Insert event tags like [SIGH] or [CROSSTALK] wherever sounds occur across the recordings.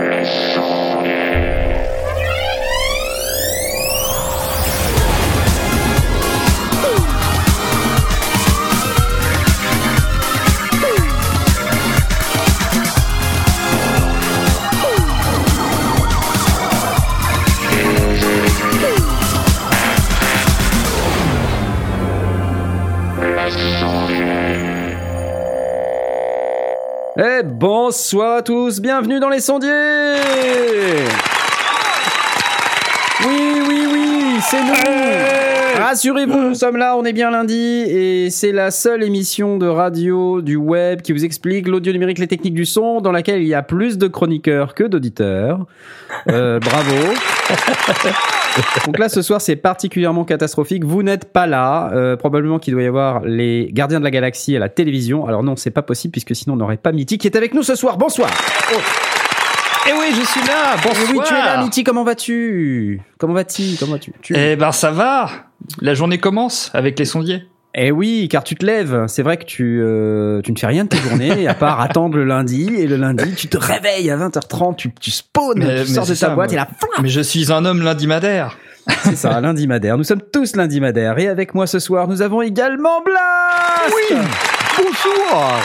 Eh bonsoir à tous, bienvenue dans les sondiers. Oui, oui, oui, c'est nous. Rassurez-vous, nous sommes là, on est bien lundi et c'est la seule émission de radio du web qui vous explique l'audio numérique, les techniques du son, dans laquelle il y a plus de chroniqueurs que d'auditeurs. Euh, bravo [LAUGHS] donc là, ce soir, c'est particulièrement catastrophique. Vous n'êtes pas là. Euh, probablement qu'il doit y avoir les Gardiens de la Galaxie à la télévision. Alors non, c'est pas possible puisque sinon on n'aurait pas Mitty qui est avec nous ce soir. Bonsoir. Oh. Eh oui, je suis là. Bonsoir. Eh oui, tu es là, Mitty. Comment vas-tu? Comment vas-tu? Comment vas-tu? Eh ben, ça va. La journée commence avec les sondiers. Eh oui, car tu te lèves. C'est vrai que tu, euh, tu ne fais rien de ta journée, à part attendre le lundi. Et le lundi, tu te réveilles à 20h30, tu, tu spawns, Mais- tu mais sors de ta ça, boîte moi. et là, Mais je suis un homme lundi madère. c'est ça, [LAUGHS] lundi madère. Nous sommes tous lundi madère. Et avec moi ce soir, nous avons également Blast Oui Bonsoir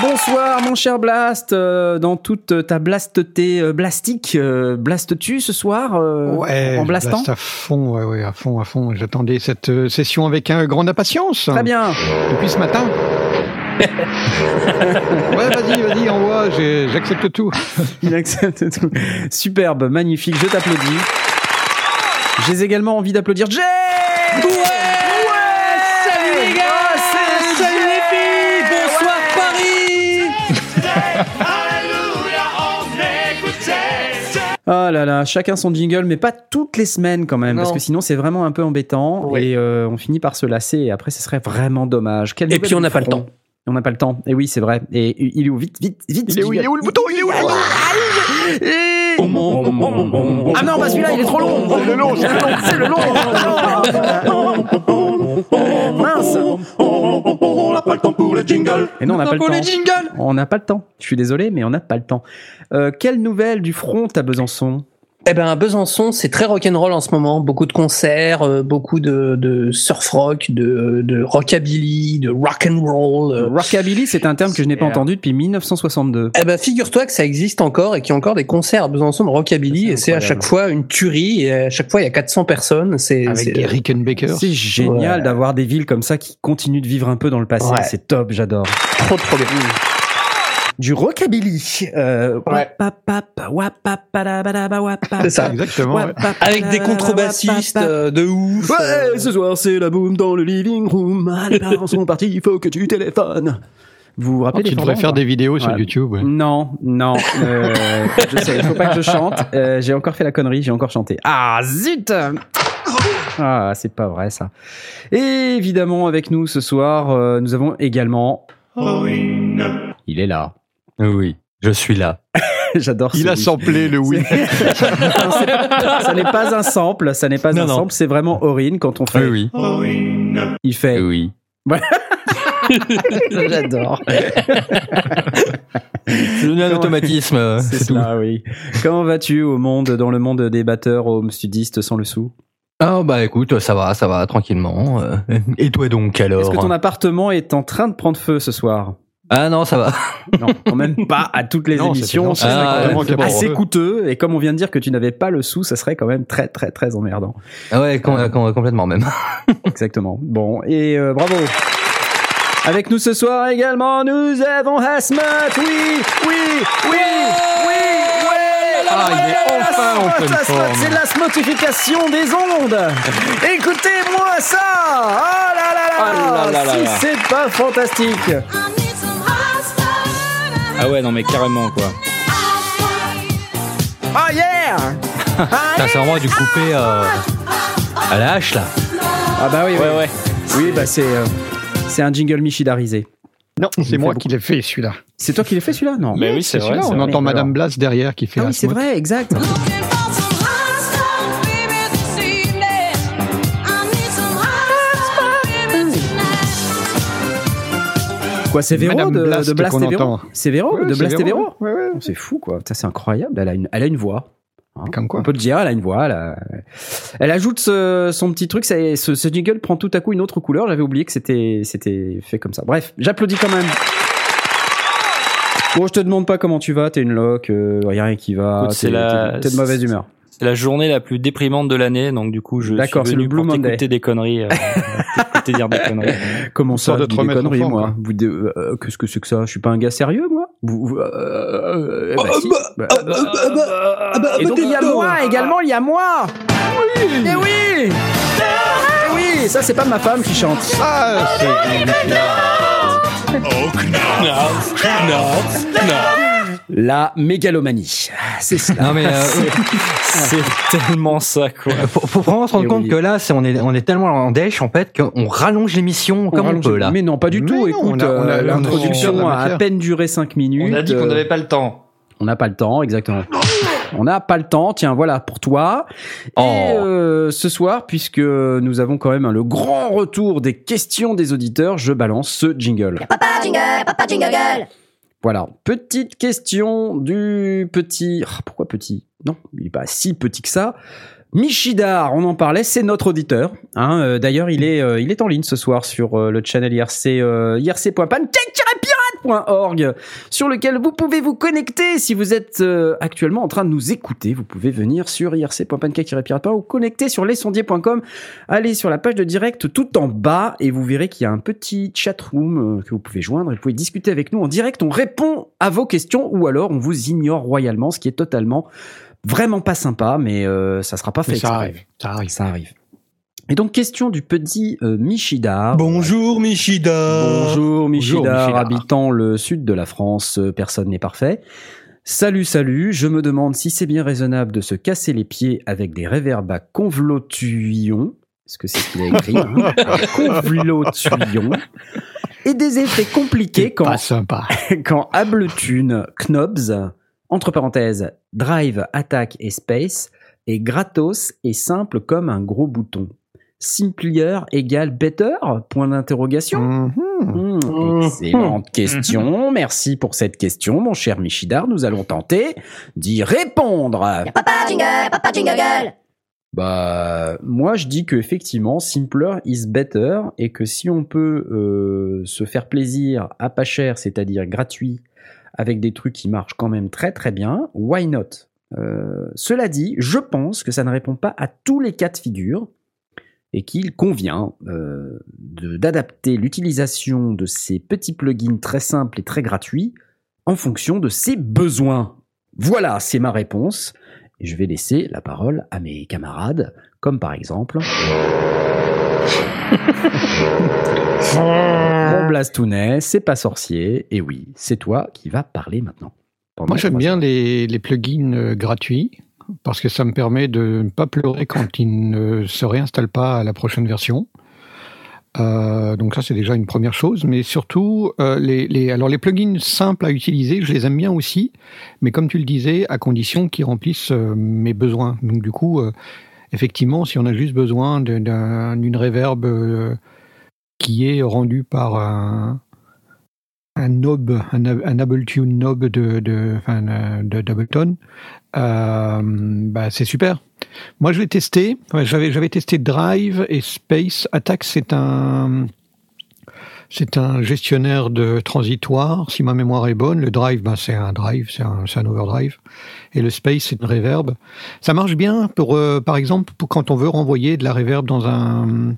Bonsoir mon cher Blast, euh, dans toute ta blasteté euh, blastique, euh, blastes-tu ce soir euh, Ouais, en blastant à fond, ouais, ouais, à fond, à fond. J'attendais cette euh, session avec un grande impatience. Très bien. Depuis ce matin. [LAUGHS] ouais, vas-y, vas-y, envoie, j'accepte tout. [LAUGHS] Il accepte tout. Superbe, magnifique, je t'applaudis. J'ai également envie d'applaudir Jay Oh là là, chacun son jingle, mais pas toutes les semaines quand même, Non. parce que sinon c'est vraiment un peu embêtant et euh, on finit par se lasser et après ce serait vraiment dommage. Quelle Et puis on n'a pas le temps. Et On n'a pas le temps. Et oui, c'est vrai. Et il est où? Vite, vite, vite. Il est où, il est où le bouton? Il est où le bouton? Ah non, pas celui-là, il est trop long. C'est le long, c'est le long. C'est le long. Mince. Et non, on n'a pas le temps. On n'a pas le temps. Je suis désolé, mais on n'a pas le temps. Euh, quelle nouvelle du front à Besançon? Eh ben à Besançon, c'est très rock'n'roll en ce moment. Beaucoup de concerts, euh, beaucoup de, de surf rock, de, de rockabilly, de rock'n'roll. euh. Rockabilly, c'est un terme que je n'ai pas entendu depuis 1962. Eh ben figure-toi que ça existe encore et qu'il y a encore des concerts à Besançon de rockabilly et c'est à chaque fois une tuerie et à chaque fois il y a 400 personnes. C'est Avec c'est- des Rickenbackers. C'est génial Ouais. d'avoir des villes comme ça qui continuent de vivre un peu dans le passé. Ouais. C'est top, j'adore. trop trop bien. Du rockabilly. Euh, Ouais. C'est ça. Exactement. ouais. Avec des contrebassistes euh, de ouf. Ouais, ce soir c'est la boum dans le living room. Les [LAUGHS] parents sont partis, il faut que tu téléphones. Vous vous Oh, rappelez tu des devrais faire des vidéos sur Ouais. YouTube. ouais. Non, non. Euh, je sais, il faut pas que je chante. Euh, j'ai encore fait la connerie, j'ai encore chanté. Ah zut Ah, c'est pas vrai ça. Et évidemment, avec nous ce soir, euh, nous avons également. Il est là. Oui, je suis là. [LAUGHS] J'adore. Il ce a oui. samplé le oui. Non, c'est- [LAUGHS] ça n'est pas un sample, ça n'est pas Non, un non. sample, c'est vraiment Aurine quand on fait. Oui, oui. Il fait. Oui. [LAUGHS] J'adore. C'est devenu un automatisme. euh, C'est C'est tout. cela, oui. Comment vas-tu au monde, dans le monde des batteurs, home studistes sans le sou? Ah bah écoute, ça va, ça va tranquillement. euh. Et toi donc alors Est-ce que ton appartement est en train de prendre feu ce soir? Ah non, ça va. [LAUGHS] Non, quand même pas à toutes les Non, émissions. Ah, ouais, c'est bon. assez coûteux. Et comme on vient de dire que tu n'avais pas le sou, ça serait quand même très, très, très emmerdant. Ah ouais, com- Euh. com- complètement même. [LAUGHS] Exactement. Bon, et euh, bravo. Avec nous ce soir également, nous avons Hasmat. Oui, oui, oui, oui, oui. Ah, il est enfin en pleine forme. C'est la smotification des ondes. Écoutez-moi ça. Oh là là là. Oh là là là si là. c'est pas fantastique. Ah ouais, non mais carrément quoi. Oh yeah. [LAUGHS] Putain, c'est vraiment du coupé euh, à la hache là. Ah bah oui, oui. Ouais ouais. Oui, bah c'est euh, c'est un jingle michidarisé. Non, c'est moi qui l'ai fait celui-là. C'est toi qui l'as fait celui-là? Non. Mais oui, c'est vrai. celui-là, c'est on vrai. entend Madame. Blas derrière qui fait Ah la oui, c'est vrai, exact. Quoi, c'est Véro Madame de, Blast de Blast et Véro. C'est Véro Ouais, de c'est Blast et Véro Ouais, ouais. C'est fou, quoi. Ça, c'est incroyable. Elle a une, elle a une voix. Hein. Comme quoi. On peut le dire, elle a une voix. Elle, a- elle ajoute ce- son petit truc. Ça, ce, ce jingle prend tout à coup une autre couleur. J'avais oublié que c'était, c'était fait comme ça. Bref, j'applaudis quand même. Bon, je te demande pas comment tu vas. T'es une loc, euh, rien qui va. T'es la- de mauvaise humeur. C'est la journée la plus déprimante de l'année, donc du coup, je suis venu le Blue pour t'écouter des conneries, euh, [LAUGHS] dire des conneries. [LAUGHS] Comment ça, de des conneries, moi. Vous, euh, euh, Qu'est-ce que c'est que ça? Je suis pas un gars sérieux, moi? Et donc il y a moi également, il y a moi. Oui. Eh oui. Eh oui, ça c'est pas ma femme qui chante. Ah, c'est La mégalomanie. C'est cela. Non mais euh, [LAUGHS] C'est tellement ça, quoi. faut, faut vraiment se rendre Eh compte oui. que là, c'est on est on est tellement en dèche en fait qu'on rallonge l'émission comme on peut là. Mais non, pas du Mais tout. non, Écoute, on a- on a- euh, l'introduction a à peine duré 5 minutes. On a dit qu'on Euh, n'avait pas le temps. On n'a pas le temps, exactement. On n'a pas le temps. Tiens, voilà pour toi. Oh. Et euh, ce soir, puisque nous avons quand même le grand retour des questions des auditeurs, je balance ce jingle. Papa jingle, papa jingle. Voilà, petite question du petit. Ah, pourquoi petit? Non, il est pas si petit que ça. Michidar, on en parlait, c'est notre auditeur. Hein, euh, D'ailleurs, il est, euh, il est en ligne ce soir sur euh, le channel IRC, euh, sur lequel vous pouvez vous connecter si vous êtes euh, actuellement en train de nous écouter. Vous pouvez venir sur irc.pancake-pirate.org ou connecter sur lesondiers.com. Allez sur la page de direct tout en bas et vous verrez qu'il y a un petit chat room euh, que vous pouvez joindre et vous pouvez discuter avec nous en direct. On répond à vos questions ou alors on vous ignore royalement, ce qui est totalement vraiment pas sympa, mais euh, ça sera pas fait. Mais ça exprès. arrive, ça arrive. Ça arrive. Et donc question du petit euh, Michidar. Bonjour Michida. Bonjour Michidar, Michidar. habitant le sud de la France, euh, personne n'est parfait. Salut, salut, je me demande si c'est bien raisonnable de se casser les pieds avec des réverbes à convlotuion, est-ce que c'est ce qu'il a écrit hein. [LAUGHS] Et des effets compliqués quand, Pas sympa. [LAUGHS] quand Ableton Knobs, entre parenthèses, Drive, Attack et Space, est gratos et simple comme un gros bouton. Simplier égale better? Point d'interrogation. Mhm. Hmm, excellente question. Merci pour cette question, mon cher Michidar. Nous allons tenter d'y répondre. Papa jingle, papa jingle. Bah, moi, je dis que effectivement, simpler is better et que si on peut euh, se faire plaisir à pas cher, c'est-à-dire gratuit, avec des trucs qui marchent quand même très très bien, why not? Euh, Cela dit, je pense que ça ne répond pas à tous les cas de figure et qu'il convient euh, d'adapter l'utilisation de ces petits plugins très simples et très gratuits en fonction de ses besoins. Voilà, c'est ma réponse. Et je vais laisser la parole à mes camarades, comme par exemple. [LAUGHS] Mon Blastounet, c'est pas sorcier, et oui, c'est toi qui vas parler maintenant. Moi, j'aime bien les, les plugins euh, gratuits parce que ça me permet de ne pas pleurer quand ils ne se réinstallent pas à la prochaine version. Euh, donc ça, c'est déjà une première chose. Mais surtout, euh, les, alors les plugins simples à utiliser, je les aime bien aussi. Mais comme tu le disais, à condition qu'ils remplissent euh, mes besoins. Donc du coup, effectivement, si on a juste besoin d'une reverb euh, qui est rendue par un, un knob, un, un Ableton knob de, de, de d'Ableton, euh, bah, c'est super. Moi, je l'ai testé. J'avais, j'avais testé Drive et Space. Attack, c'est un, c'est un gestionnaire de transitoire, si ma mémoire est bonne. Le Drive, ben, c'est un Drive, c'est un, c'est un overdrive. Et le Space, c'est une reverb. Ça marche bien pour, euh, par exemple, pour quand on veut renvoyer de la reverb dans un,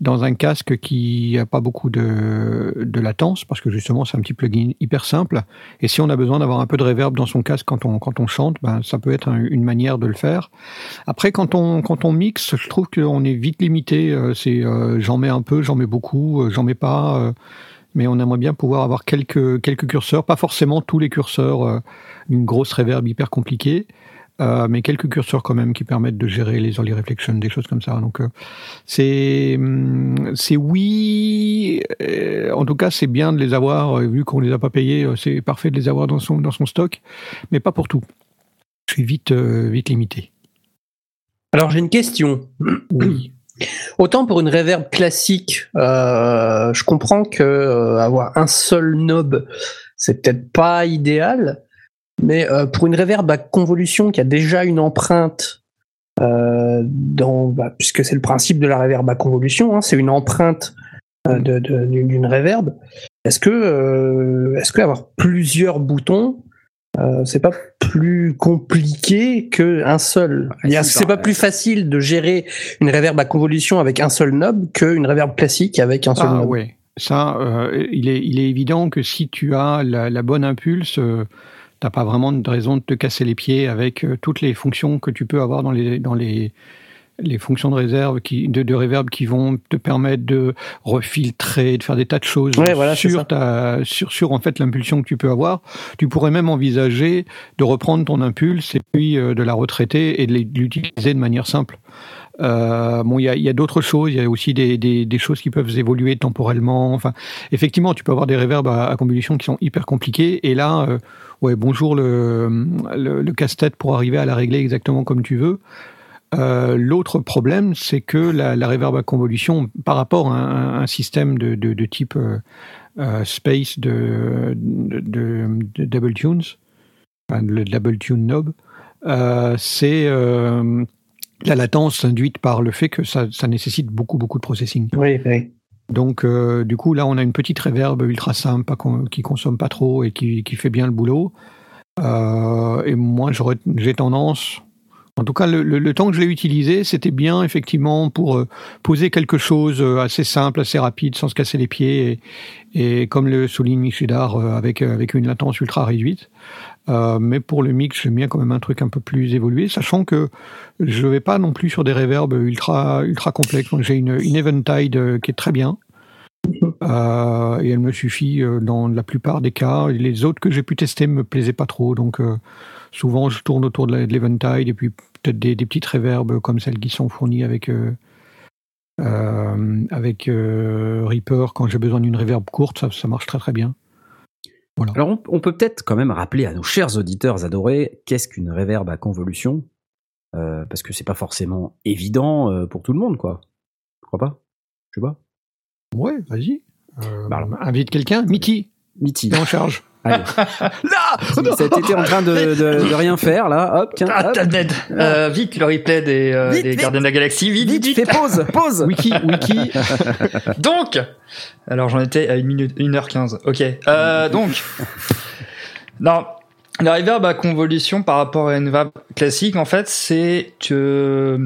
dans un casque qui a pas beaucoup de, de latence, parce que justement c'est un petit plugin hyper simple. Et si on a besoin d'avoir un peu de reverb dans son casque quand on, quand on chante, ben, ça peut être un- une manière de le faire. Après, quand on, quand on mixe, je trouve qu'on est vite limité. Euh, C'est euh, j'en mets un peu, j'en mets beaucoup, euh, j'en mets pas. euh, mais on aimerait bien pouvoir avoir quelques, quelques curseurs, pas forcément tous les curseurs euh, d'une grosse reverb hyper compliquée, euh, mais quelques curseurs quand même qui permettent de gérer les early reflections, des choses comme ça. Donc euh, c'est hum, c'est oui, euh, en tout cas c'est bien de les avoir vu qu'on les a pas payés, c'est parfait de les avoir dans son dans son stock, mais pas pour tout. Je suis vite vite limité. Alors j'ai une question. Oui. [CLEARS THROAT] Autant pour une reverb classique, euh, je comprends que euh, avoir un seul knob, c'est peut-être pas idéal, mais euh, pour une reverb à convolution qui a déjà une empreinte, euh, dans, bah, puisque c'est le principe de la reverb à convolution, hein, c'est une empreinte euh, d'une reverb. Est-ce que, est-ce que avoir plusieurs boutons, c'est pas plus compliqué qu'un seul? Ah, C'est pas plus facile de gérer une reverb à convolution avec un seul knob qu'une reverb classique avec un seul Ah knob. ouais, ça, il, est, il est évident que si tu as la, la bonne impulse, t'as pas vraiment de raison de te casser les pieds avec euh, toutes les fonctions que tu peux avoir dans les, dans les, les fonctions de réserve qui, de, de reverb qui vont te permettre de refiltrer, de faire des tas de choses Ouais, voilà, sur, ta, sur, sur en fait l'impulsion que tu peux avoir. Tu pourrais même envisager de reprendre ton impulse et puis euh, de la retraiter et de l'utiliser de manière simple. Euh, bon, il y a, a d'autres choses. Il y a aussi des, des, des choses qui peuvent évoluer temporellement. Enfin, effectivement, tu peux avoir des réverbes à, à convolution qui sont hyper compliqués. Et là, euh, ouais, bonjour le, le, casse-tête pour arriver à la régler exactement comme tu veux. Euh, L'autre problème, c'est que la, la à convolution, par rapport à un, système de, de, type euh, euh, space de, de, double tunes, enfin, le double tune knob, c'est la latence induite par le fait que ça, ça nécessite beaucoup beaucoup de processing. Oui, oui. Donc euh, du coup là on a une petite reverb ultra simple, qui consomme pas trop et qui, fait bien le boulot. Euh, et moi j'ai tendance, en tout cas le, temps que je l'ai utilisé, c'était bien effectivement pour euh, poser quelque chose assez simple, assez rapide, sans se casser les pieds et, comme le souligne Michidar avec une latence ultra réduite. Euh, mais pour le mix, j'aime bien quand même un truc un peu plus évolué, sachant que je vais pas non plus sur des reverbs ultra ultra complexes. J'ai une, Eventide euh, qui est très bien. Euh, et elle me suffit dans la plupart des cas. Les autres que j'ai pu tester me plaisaient pas trop, donc souvent je tourne autour de l'Eventide et puis peut-être des, des petites reverbs comme celles qui sont fournies avec avec Reaper quand j'ai besoin d'une reverb courte, ça marche très très bien. Alors, on, on peut peut-être quand même rappeler à nos chers auditeurs adorés qu'est-ce qu'une reverb à convolution, euh, parce que c'est pas forcément évident euh, pour tout le monde, quoi. Tu crois pas? Je sais pas. Ouais, vas-y. Euh, Bah invite quelqu'un, Mitty. t'es en charge. [LAUGHS] Allez. [LAUGHS] Cet été en train de, de- de [LAUGHS] rien faire, là. Hop, tiens. Ah, hop. dead. Euh, vite, le replay des, euh, Vite, des vite. Gardiens de la Galaxie. Vite, vite, Vite, fais pause, pause. Wiki, wiki. [LAUGHS] Donc, alors j'en étais à 1 minute, 1h15. Ok. Euh, donc, non, la reverb à convolution par rapport à une reverb classique, en fait, c'est que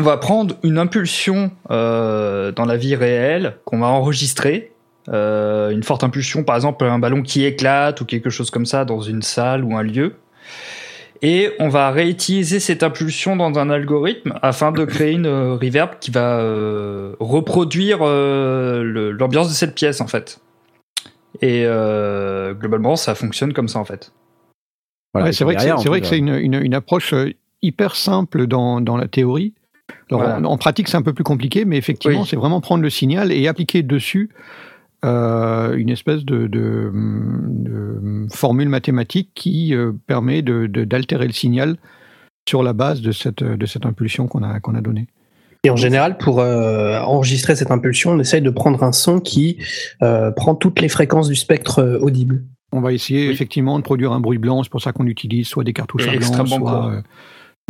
on va prendre une impulsion euh, dans la vie réelle qu'on va enregistrer. Euh, une forte impulsion, par exemple un ballon qui éclate ou quelque chose comme ça dans une salle ou un lieu. Et on va réutiliser cette impulsion dans un algorithme afin de créer une euh, reverb qui va euh, reproduire euh, l'ambiance de cette pièce en fait. Et euh, globalement, ça fonctionne comme ça en fait. Voilà, Ouais, c'est vrai que c'est vrai que c'est une, une, une approche hyper simple dans, dans la théorie. Alors, Voilà. en, en pratique, c'est un peu plus compliqué, mais effectivement, Oui. c'est vraiment prendre le signal et appliquer dessus euh, une espèce de, de, de formule mathématique qui euh, permet de- d'altérer le signal sur la base de cette, de cette impulsion qu'on a, qu'on a donnée. Et en général, pour euh, enregistrer cette impulsion, on essaye de prendre un son qui euh, prend toutes les fréquences du spectre euh, audible. On va essayer Oui. effectivement de produire un bruit blanc, c'est pour ça qu'on utilise soit des cartouches à blanc, soit euh,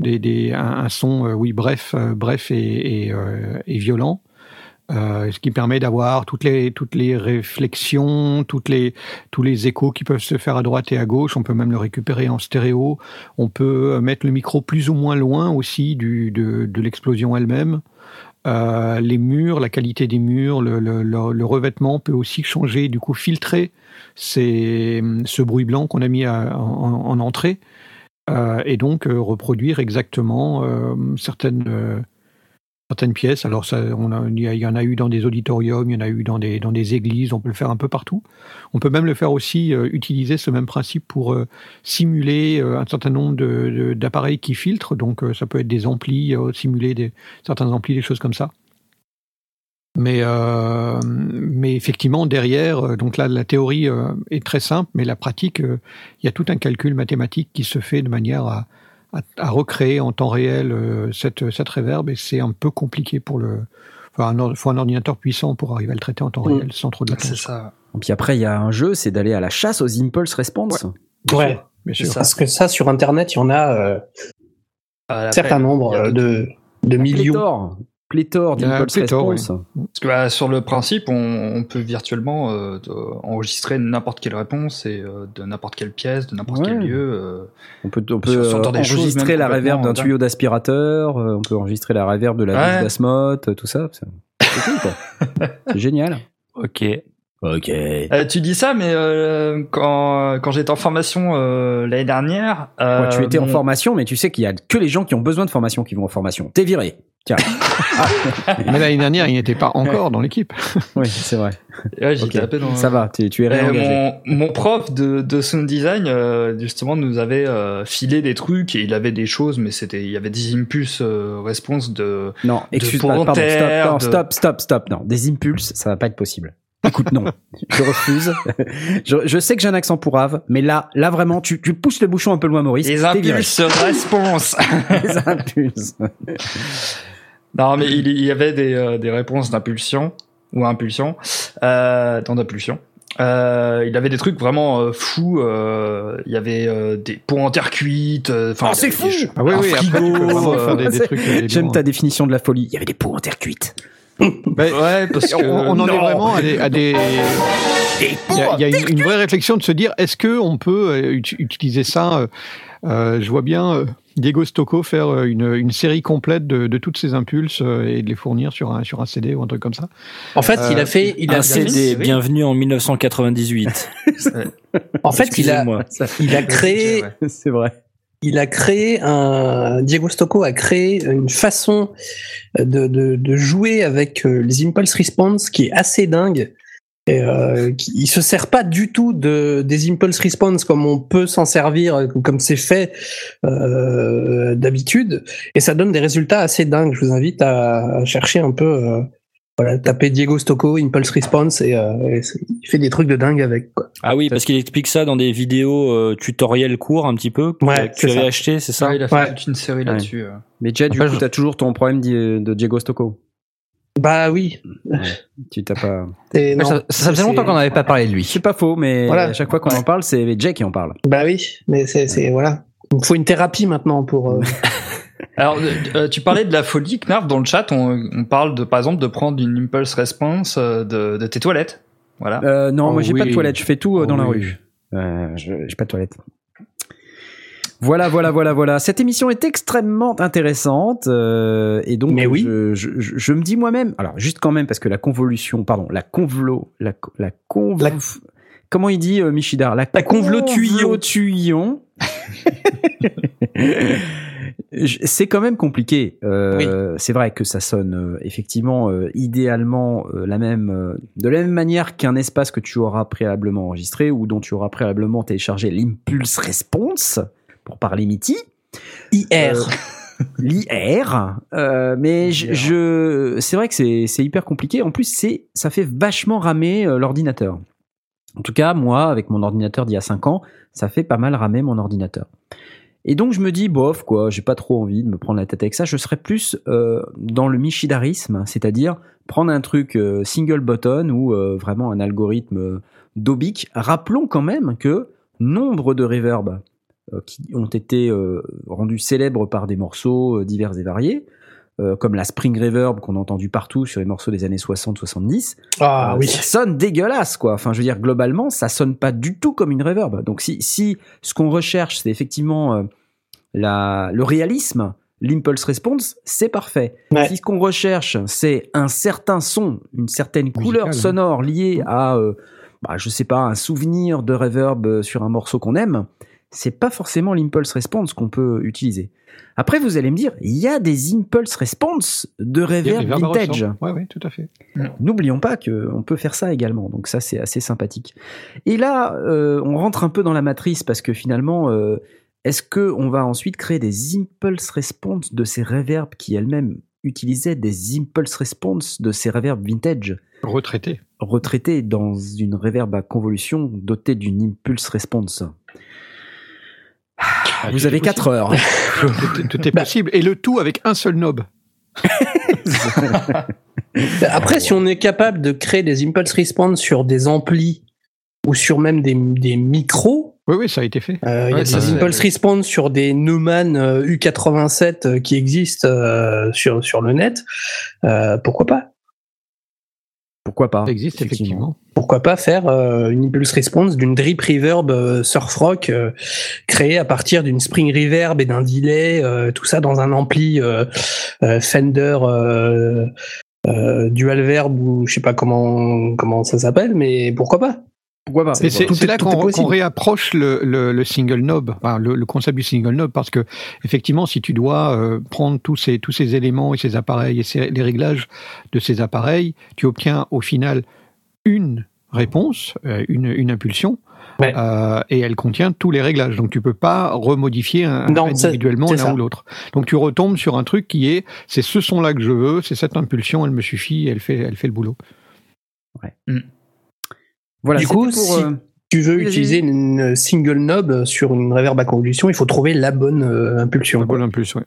des, des, un, un son, euh, oui, bref, euh, bref et, et, euh, et violent. Euh, ce qui permet d'avoir toutes les toutes les réflexions, toutes les tous les échos qui peuvent se faire à droite et à gauche. On peut même le récupérer en stéréo. On peut euh, mettre le micro plus ou moins loin aussi du de, de l'explosion elle-même. Euh, les murs, la qualité des murs, le, revêtement peut aussi changer, du coup filtrer ces, ce bruit blanc qu'on a mis en, en entrée et donc reproduire exactement certaines certaines pièces. Alors ça, on il y en a eu dans des auditoriums, il y en a eu dans des dans des églises. On peut le faire un peu partout. On peut même le faire aussi euh, utiliser ce même principe pour euh, simuler euh, un certain nombre de- de- d'appareils qui filtrent. Donc ça peut être des amplis, simuler des, certains amplis, des choses comme ça. Mais, mais effectivement, derrière, donc là, la théorie est très simple, mais la pratique, il y a tout un calcul mathématique qui se fait de manière à, à, à recréer en temps réel euh, cette, cette reverb et c'est un peu compliqué pour le. Enfin, il faut un ordinateur puissant pour arriver à le traiter en temps Mm. réel sans trop de C'est latence. ça. Et puis après, il y a un jeu, c'est d'aller à la chasse aux impulse response. Ouais. Bien C'est sûr. ça. Parce que ça, sur Internet, il y en a euh, un la certain peine. nombre euh, de, de millions. Pléthore. D'impulse pléthore, response. Parce que bah, sur le principe, on, on peut virtuellement euh, enregistrer n'importe quelle réponse et euh, de n'importe quelle pièce, de n'importe Ouais. quel lieu. euh. On peut, on euh, enregistrer la réverb d'un tuyau d'aspirateur, euh, on peut enregistrer la réverb de la Ouais. d'Asmoth, tout ça. C'est cool, quoi. [LAUGHS] C'est génial. Ok. Ok. Euh, tu dis ça, mais euh, quand, quand j'étais en formation euh, l'année dernière, euh, tu étais en formation, mais tu sais qu'il y a que les gens qui ont besoin de formation qui vont en formation. T'es viré. Tiens. Mais l'année dernière, il n'était pas encore dans l'équipe. oui, c'est vrai. Ouais, j'ai Ok. tapé dans- Ça va, tu, tu es Et réengagé. mon, mon prof de, de sound design euh, justement nous avait euh, filé des trucs et il avait des choses mais c'était il y avait des impulses euh, response de Non, excuse-moi, pardon, stop, non, de- stop, stop, stop, non, des impulses, ça va pas être possible. Écoute, non, je refuse. [LAUGHS] je, je sais que j'ai un accent pourrave, mais là, là vraiment, tu, tu pousses le bouchon un peu loin, Maurice. les impulses response [LAUGHS] Les impulses. [LAUGHS] non mais il, il y avait des, euh, des réponses d'impulsion ou impulsion euh, dans d'impulsion euh, il avait des trucs vraiment euh, fous. euh, il y avait euh, des pots en terre cuite. euh, Enfin, Ah, c'est fou des Ah oui, un oui, frigo, euh, des, des trucs. J'aime ta définition de la folie. Il y avait des pots en terre cuite. [LAUGHS] Ouais, parce On, que on en est vraiment à des. à des- Il y a, il y a une, une vraie réflexion de se dire est-ce que on peut euh, ut- utiliser ça euh, Je vois bien euh, Diego Stocco faire euh, une, une série complète de, de toutes ces impulses euh, et de les fournir sur un, sur un CD ou un truc comme ça. En fait, il a fait, il a, Un CD, bienvenue en 1998. en fait, il a, il a créé, [LAUGHS] c'est vrai. il a créé un Diego Stocco a créé une façon de, de, de jouer avec les impulse response qui est assez dingue. Et euh, qui, il se sert pas du tout de des impulse response comme on peut s'en servir, comme c'est fait euh, d'habitude, et ça donne des résultats assez dingues. Je vous invite à, à chercher un peu, euh, voilà, taper Diego Stocco impulse response et, euh, et il fait des trucs de dingue avec. Quoi. Ah oui, parce qu'il explique ça dans des vidéos euh, tutoriels courts un petit peu que, Ouais, que tu avais ça. acheté, c'est ça? Ouais, il a fait Ouais. toute une série là-dessus. Mais Jay, du Après, coup, je- t'as toujours ton problème de Diego Stocco. Bah oui. Tu t'as pas. [LAUGHS] Et non, ça, ça faisait longtemps qu'on n'avait pas parlé de lui. C'est pas faux, mais Voilà. à chaque fois qu'on en parle, c'est Jay qui en parle. Bah oui, mais c'est c'est- voilà. Il faut une thérapie maintenant pour. euh, [LAUGHS] [LAUGHS] Alors, euh, euh, tu parlais de la folie, Knarf, dans le chat, on, on parle de, par exemple, de prendre une impulse response euh, de, de tes toilettes. Voilà. Euh, non, Oh moi j'ai pas de toilette, je fais tout Oh dans la rue. Euh, j'ai pas de toilette. Voilà, voilà, voilà, voilà. Cette émission est extrêmement intéressante euh, et donc Mais oui. je, je, je- je me dis moi-même. Alors juste quand même parce que la convolution, pardon, la convlo, la la conv. La- Comment il dit euh, Michidar? La, La convlotuillon. [LAUGHS] C'est quand même compliqué. Euh, C'est vrai que ça sonne euh, effectivement idéalement la même, de la même manière qu'un espace que tu auras préalablement enregistré ou dont tu auras préalablement téléchargé l'impulse response pour parler MITI. IR. l'IR. Euh, mais je, je- c'est vrai que c'est hyper compliqué. En plus, c'est ça fait vachement ramer euh, l'ordinateur. En tout cas, moi, avec mon ordinateur d'il y a 5 ans, ça fait pas mal ramer mon ordinateur. Et donc je me dis, bof, quoi, j'ai pas trop envie de me prendre la tête avec ça. Je serais plus euh, dans le michidarisme, c'est-à-dire prendre un truc euh, single button ou euh, vraiment un algorithme euh, d'Obic. Rappelons quand même que nombre de reverbs euh, qui ont été euh, rendus célèbres par des morceaux euh, divers et variés, euh, comme la Spring Reverb qu'on a entendu partout sur les morceaux des années 60-70, Ah euh, oui. ça sonne dégueulasse, quoi. Enfin, je veux dire, globalement, ça sonne pas du tout comme une reverb. Donc, si, si ce qu'on recherche, c'est effectivement euh, la, le réalisme, l'impulse response, c'est parfait. Ouais. Si ce qu'on recherche, c'est un certain son, une certaine couleur Musical, sonore liée à, euh, bah, je sais pas, un souvenir de reverb euh, sur un morceau qu'on aime, c'est pas forcément l'impulse response qu'on peut utiliser. Après, vous allez me dire, il y a des impulse response de reverb vintage. Ouais, ouais, tout à fait. N'oublions pas qu'on peut faire ça également, donc ça c'est assez sympathique. Et là, euh, on rentre un peu dans la matrice parce que finalement, euh, est-ce que on va ensuite créer des impulse response de ces reverbs qui elles-mêmes utilisaient des impulse response de ces reverbs vintage? Retraité. retraités dans une reverb à convolution dotée d'une impulse response Vous avez 4 heures. Tout, tout est possible. Et le tout avec un seul knob. [LAUGHS] Après, si on est capable de créer des impulse response sur des amplis ou sur même des, des micros, Oui, oui, ça a été fait. euh, il y a des impulse response sur des Neumann euh, U87 euh, qui existent euh, sur, sur le net, euh, pourquoi pas? Pourquoi pas? Ça existe effectivement. Pourquoi pas faire euh, une impulse response d'une drip reverb euh, surf rock euh, créée à partir d'une spring reverb et d'un delay, euh, tout ça dans un ampli euh, euh, Fender euh, euh, dual verb ou je sais pas comment comment ça s'appelle, mais pourquoi pas? Pourquoi pas? Et c'est là qu'on réapproche le, le, le single knob, enfin, le, le concept du single knob, parce que effectivement, si tu dois euh, prendre tous ces tous ces éléments et ces appareils et ces- les réglages de ces appareils, tu obtiens au final une réponse, euh, une, une impulsion, Ouais. euh, et elle contient tous les réglages. Donc tu peux pas remodifier un, Non, c'est- individuellement l'un ou l'autre. Donc tu retombes sur un truc qui est, c'est ce son-là que je veux, c'est cette impulsion, elle me suffit, elle fait, elle fait le boulot. Voilà, Du coup, pour, si- euh, Tu veux utiliser une single knob sur une reverb à convolution, il faut trouver la bonne euh, impulsion. Le quoi. bon impulse, ouais.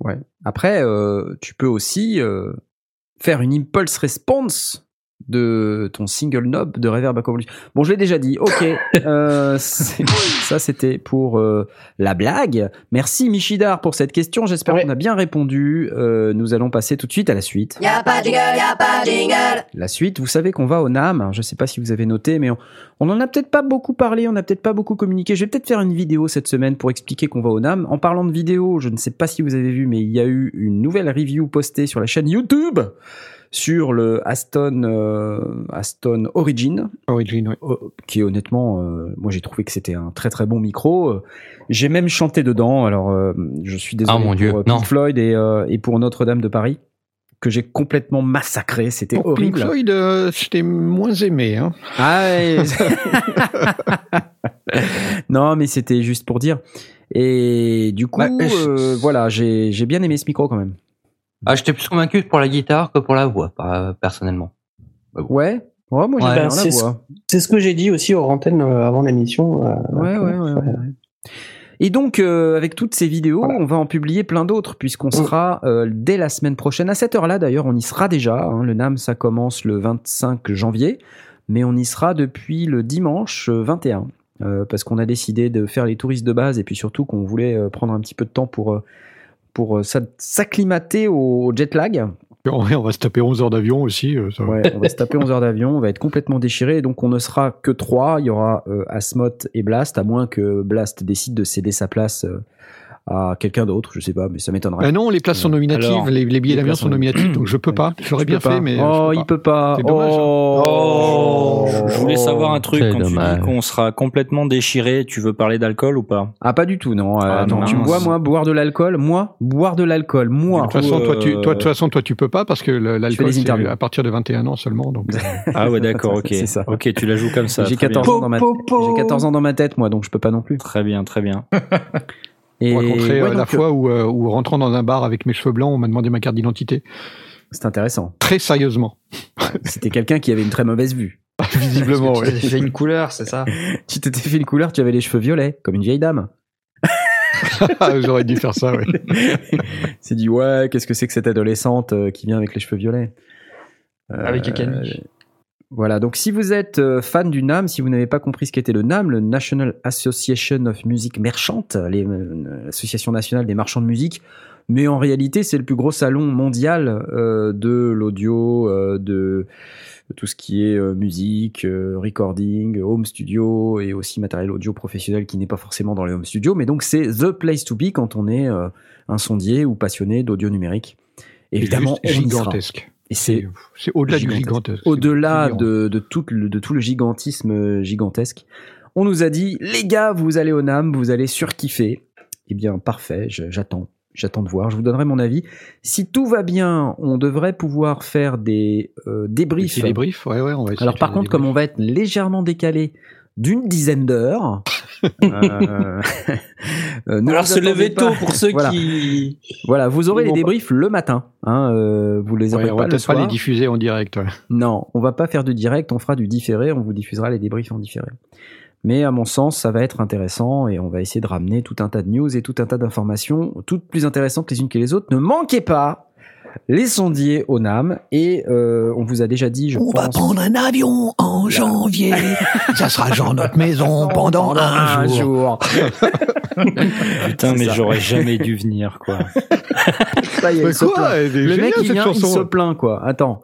Ouais. Après, euh, tu peux aussi euh, faire une impulse response de ton single knob de reverb à convolution. Bon, je l'ai déjà dit. Ok, [LAUGHS] euh, ça c'était pour euh, la blague. Merci Michidar pour cette question. J'espère Ouais. qu'on a bien répondu. Euh, nous allons passer tout de suite à la suite. Y'a pas jingle, y'a pas jingle. La suite, vous savez qu'on va au NAM. Je ne sais pas si vous avez noté, mais on, on en a peut-être pas beaucoup parlé, on n'a peut-être pas beaucoup communiqué. Je vais peut-être faire une vidéo cette semaine pour expliquer qu'on va au NAM. En parlant de vidéo, je ne sais pas si vous avez vu, mais il y a eu une nouvelle review postée sur la chaîne YouTube sur le Aston euh, Aston Origin, Origin, ouais. euh, qui honnêtement, euh, moi j'ai trouvé que c'était un très très bon micro. J'ai même chanté dedans. Alors, euh, je suis désolé Ah, mon pour Dieu, non. Pink Floyd et, euh, et pour Notre-Dame de Paris que j'ai complètement massacré. C'était Pour Pink horrible. Floyd, euh, je t'ai moins aimé. Hein. Ah [LAUGHS] non, mais c'était juste pour dire. Et du coup, je- euh, voilà, j'ai j'ai bien aimé ce micro quand même. Ah, j'étais plus convaincu pour la guitare que pour la voix, personnellement. Ouais. Ouais, moi j'ai Ouais. bien la c'est ce- voix. C'est ce que j'ai dit aussi aux antennes euh, avant l'émission. euh, Ouais, ouais, ouais, ouais, ouais. Et donc, euh, avec toutes ces vidéos, on va en publier plein d'autres, puisqu'on sera euh, dès la semaine prochaine, à cette heure-là d'ailleurs, on y sera déjà. hein. le NAM, ça commence le 25 janvier, mais on y sera depuis le dimanche euh, 21, euh, parce qu'on a décidé de faire les touristes de base, et puis surtout qu'on voulait euh, prendre un petit peu de temps pour, euh, pour euh, s'a- s'acclimater au, jet lag. On va se taper 11 heures d'avion aussi. euh, ça. Ouais, on va se taper 11 heures d'avion, on va être complètement déchiré, donc on ne sera que trois. Il y aura euh, Asmoth et Blast, à moins que Blast décide de céder sa place euh, à quelqu'un d'autre, je sais pas, mais ça m'étonnerait. Ah non, les places sont nominatives, Alors, les, les billets d'avion sont nominatifs, donc je peux pas. J'aurais bien pas. fait, mais. Oh, je il peut pas. C'est dommage, hein. Oh. Je, je voulais savoir un truc quand tu dis qu'on sera complètement déchiré. Tu veux parler d'alcool ou pas? Ah, pas du tout, non. Euh, Ah, non, non, tu vois, moi, boire de l'alcool Moi, boire de l'alcool, moi. De toute façon, toi, tu, euh, toi, de toute façon, toi, tu peux pas parce que l'alcool, c'est à partir de 21 ans seulement. Donc, euh, [LAUGHS] Ah ouais, d'accord, ok. [LAUGHS] C'est ça. Ok, tu la joues comme ça. J'ai très 14, bien. ans dans ma... Po, po, po. j'ai 14 ans dans ma tête, moi, donc je peux pas non plus. Très bien, très bien. [LAUGHS] Et ouais, euh, la donc, fois où, euh, où, rentrant dans un bar avec mes cheveux blancs, on m'a demandé ma carte d'identité. C'est intéressant. Très sérieusement. C'était quelqu'un qui avait une très mauvaise vue. [LAUGHS] Visiblement, ouais. tu t'es fait une couleur, c'est ça [LAUGHS] Tu t'étais fait une couleur, tu avais les cheveux violets, comme une vieille dame. [LAUGHS] Ah, J'aurais dû faire ça, ouais. C'est dit, ouais, qu'est-ce que c'est que cette adolescente euh, qui vient avec les cheveux violets? Euh, Avec les caniches. Voilà, donc si vous êtes euh, fan du NAM, si vous n'avez pas compris ce qu'était le NAM, le National Association of Music Merchant, euh, l'association nationale des marchands de musique, mais en réalité c'est le plus gros salon mondial euh, de l'audio, euh, de tout ce qui est euh, musique, recording, home studio et aussi matériel audio professionnel qui n'est pas forcément dans les home studios, mais donc c'est the place to be quand on est euh, un sondier ou passionné d'audio numérique. Évidemment, y sera. Et c'est au-delà du gigantesque. au-delà de, de, tout le, de tout le gigantisme euh, gigantesque. On nous a dit, les gars, vous allez au NAM, vous allez surkiffer. Eh bien, parfait, j'attends. J'attends de voir, je vous donnerai mon avis. Si tout va bien, on devrait pouvoir faire des euh, Des débriefs. petits débriefs, ouais, ouais, on va essayer Alors par des contre, comme on va être légèrement décalé d'une dizaine d'heures, euh, [LAUGHS] euh, ne Alors vous se lever tôt pour ceux [LAUGHS] Voilà. qui. Voilà, vous aurez Ils les pas- débriefs le matin. Hein, euh, vous les aurez Ouais, on pas va le peut-être pas soir. les diffuser en direct. ouais. Non, on va pas faire du direct, on fera du différé, on vous diffusera les débriefs en différé. Mais à mon sens, ça va être intéressant et on va essayer de ramener tout un tas de news et tout un tas d'informations, toutes plus intéressantes les unes que les autres. Ne manquez pas les sondiers au NAM et euh, on vous a déjà dit, je On va pense. prendre un avion en janvier. [LAUGHS] Ça sera genre notre maison pendant un jour. [LAUGHS] Putain, mais j'aurais jamais dû venir, quoi. Ça y est, Mais il quoi est Le géniale, mec, il cette vient, il se plaint, quoi. Attends.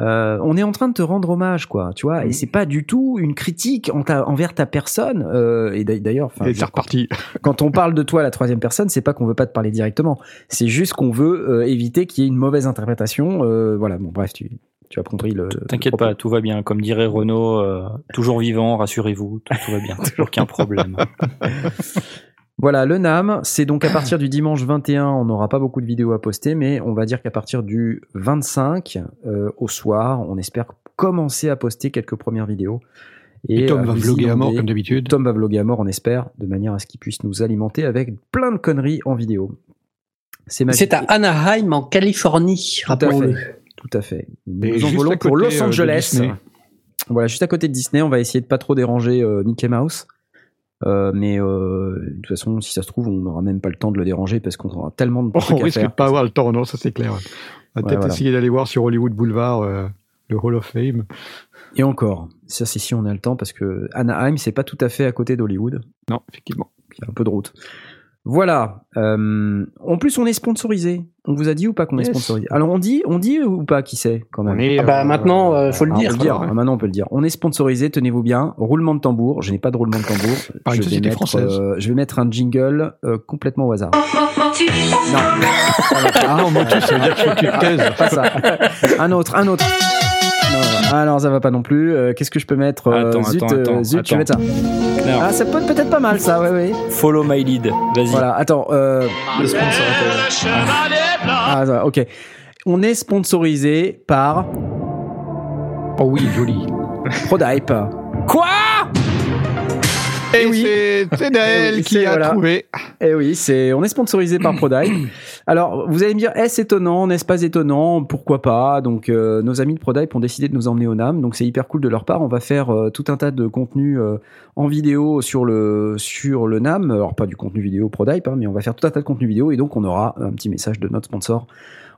Euh, on est en train de te rendre hommage, quoi, tu vois, et c'est pas du tout une critique en ta- envers ta personne. euh, et d'a- d'ailleurs, enfin, Et c'est reparti. quand on parle de toi à la troisième personne, c'est pas qu'on veut pas te parler directement, c'est juste qu'on veut euh, éviter qu'il y ait une mauvaise interprétation. euh, voilà, bon, bref, tu, tu as compris le. T'inquiète pas, tout va bien. Comme dirait Renaud, euh, toujours vivant, rassurez-vous, tout, tout va bien. [LAUGHS] Aucun problème. [LAUGHS] Voilà, le NAM, c'est donc à [COUGHS] partir du dimanche 21, on n'aura pas beaucoup de vidéos à poster, mais on va dire qu'à partir du 25 euh, au soir, on espère commencer à poster quelques premières vidéos. Et Tom à va vous vloguer à mort comme d'habitude. Tom va vloguer à mort, on espère, de manière à ce qu'il puisse nous alimenter avec plein de conneries en vidéo. C'est à Anaheim, en Californie, Tout à rappelons-le. fait. Tout à fait. Nous juste envolons à pour côté, Los euh, Angeles. Disney. Voilà, juste à côté de Disney, on va essayer de pas trop déranger euh, Mickey Mouse. Euh, mais euh, de toute façon, si ça se trouve, on n'aura même pas le temps de le déranger parce qu'on aura tellement de On trucs à risque de faire. pas avoir le temps, non, ça c'est clair. On va Ouais, peut-être voilà. essayer d'aller voir sur Hollywood Boulevard euh, le Hall of Fame. Et encore, ça c'est si on a le temps parce que Anaheim, c'est pas tout à fait à côté d'Hollywood. Non, effectivement. Il y a un peu de route. Voilà. Euh, en plus, on est sponsorisé. On vous a dit ou pas qu'on est sponsorisé? Alors on dit, on dit ou pas qui c'est quand même? Est, Ah bah euh, maintenant, euh, faut le Ah, dire. on peut le dire. quoi. Ah, maintenant, on peut le dire. On est sponsorisé, tenez-vous bien. Roulement de tambour. Je n'ai pas de roulement de tambour. [LAUGHS] Par je, vais mettre, française. euh, je vais mettre un jingle euh, complètement au hasard. [LAUGHS] Non. Ah non, moi, ça veut dire qu'il faut que. Pas ça. Un autre, un autre. Non, non. Alors, ça va pas non plus. Euh, Qu'est-ce que je peux mettre Euh, Attends, Zut, attends, euh, attends, zut, je vais mettre ça. Ah, ça peut être peut-être pas mal, ça, ouais, ouais. follow my lead. Vas-y. Voilà, attends. Euh... Le sponsor était- Ah, ça va, ok. On est sponsorisé par Oh oui, joli. Prodype. Quoi? Et oui. c'est Eh Naël oui, qui a voilà. trouvé. Eh oui, c'est, on est sponsorisé par Prodype. [CLEARS THROAT] Alors, vous allez me dire, est-ce étonnant, n'est-ce pas étonnant? Pourquoi pas? Donc, euh, nos amis de Prodype ont décidé de nous emmener au NAM, donc c'est hyper cool de leur part. On va faire euh, tout un tas de contenu euh, en vidéo sur le sur le NAM. Alors pas du contenu vidéo Prodype, hein, mais on va faire tout un tas de contenu vidéo et donc on aura un petit message de notre sponsor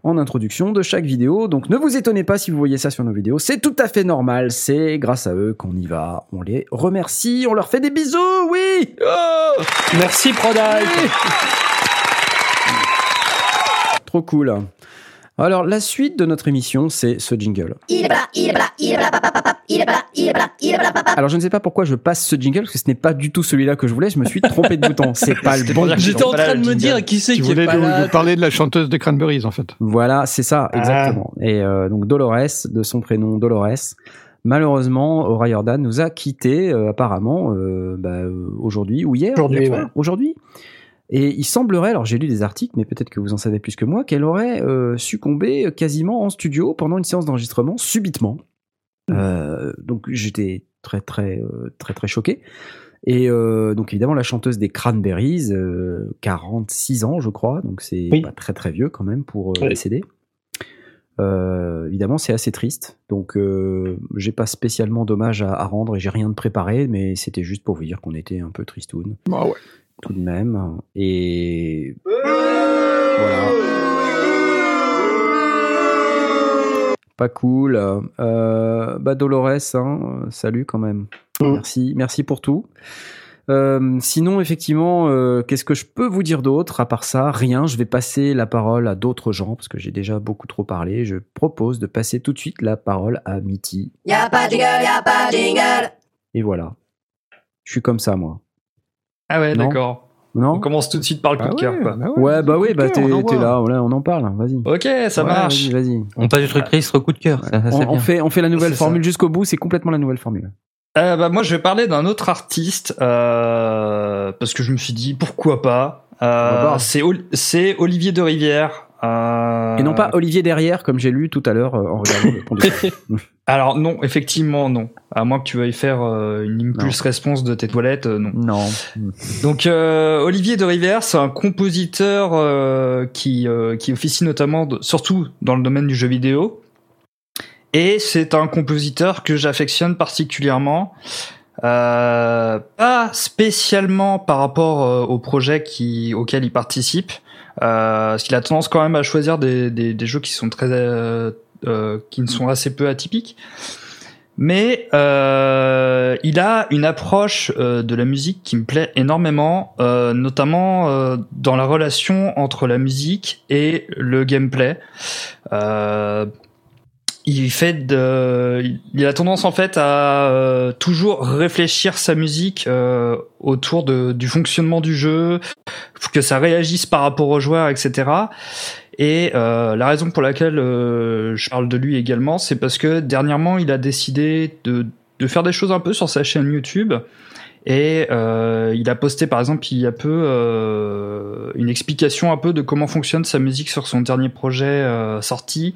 en introduction de chaque vidéo. Donc ne vous étonnez pas si vous voyez ça sur nos vidéos, c'est tout à fait normal. C'est grâce à eux qu'on y va. On les remercie, on leur fait des bisous, oui. Oh Merci Prodype. Trop cool. Alors, la suite de notre émission, c'est ce jingle. Il est là, il est là, il est là, papa, papa, il est là, il est là, il est là, papa. Alors, je ne sais pas pourquoi je passe ce jingle, parce que ce n'est pas du tout celui-là que je voulais. Je me suis trompé de [LAUGHS] bouton. C'est pas le bon. J'étais en train de me dire qui c'est qui est voulais nous, parler de la chanteuse des Cranberries, en fait. Voilà, c'est ça, Ah. exactement. Et euh, donc, Dolores, de son prénom Dolores, malheureusement, Ora Jordan nous a quittés, euh, apparemment, euh, bah, aujourd'hui ou hier. Aujourd'hui, ouais. Aujourd'hui. Et il semblerait, alors j'ai lu des articles, mais peut-être que vous en savez plus que moi, qu'elle aurait euh, succombé quasiment en studio pendant une séance d'enregistrement subitement. Euh, donc j'étais très très euh, très très choqué. Et euh, donc évidemment la chanteuse des Cranberries, euh, 46 ans je crois, donc c'est Oui. pas très très vieux quand même pour euh, Oui. décéder. Euh, évidemment c'est assez triste, donc euh, j'ai pas spécialement d'hommage à, à rendre et j'ai rien de préparé, mais c'était juste pour vous dire qu'on était un peu tristoun Ah ouais. Tout de même. Et voilà. Pas cool. Euh, bah Dolores, hein, salut quand même. Mm. Merci, merci pour tout. Euh, sinon, effectivement, euh, qu'est-ce que je peux vous dire d'autre? À part ça Rien. Je vais passer la parole à d'autres gens parce que j'ai déjà beaucoup trop parlé. Je propose de passer tout de suite la parole à Mitty. Y a pas de jingle, y a pas de jingle. Et voilà. Je suis comme ça, moi. Ah ouais, d'accord. Non On commence tout de suite par le coup Bah de cœur, ouais, quoi. bah Ouais, bah oui, bah Coup t'es là, voilà, on en parle. Vas-y. Ok, ça Ouais, marche. Vas-y. On passe du truc triste au coup de cœur. Ça, ça, On, fait, on fait la nouvelle formule jusqu'au bout, c'est complètement la nouvelle formule. Euh, bah, moi, je vais parler d'un autre artiste euh, parce que je me suis dit pourquoi pas. Euh, c'est Olivier de Rivière. Euh, Et non pas Olivier derrière, comme j'ai lu tout à l'heure euh, en regardant le conducteur. [LAUGHS] Alors non, effectivement non. À moins que tu veuilles faire euh, une impulse response de tes toilettes, euh, non. non. Donc Olivier de Rivière, c'est un compositeur qui qui officie notamment de- surtout dans le domaine du jeu vidéo. Et c'est un compositeur que j'affectionne particulièrement euh, pas spécialement par rapport euh, au projet qui, auquel il participe, parce qu'il a tendance quand même à choisir des, des, des jeux qui sont très, euh, euh, qui ne sont assez peu atypiques. Mais euh, il a une approche euh, de la musique qui me plaît énormément, euh, notamment euh, dans la relation entre la musique et le gameplay. Il fait de, il a tendance en fait à euh, toujours réfléchir sa musique euh, autour de, du fonctionnement du jeu, que ça réagisse par rapport aux joueurs, etc. Et euh, la raison pour laquelle euh, je parle de lui également, c'est parce que dernièrement, il a décidé de, de faire des choses un peu sur sa chaîne YouTube. Et euh, il a posté par exemple il y a peu euh, une explication un peu de comment fonctionne sa musique sur son dernier projet euh, sorti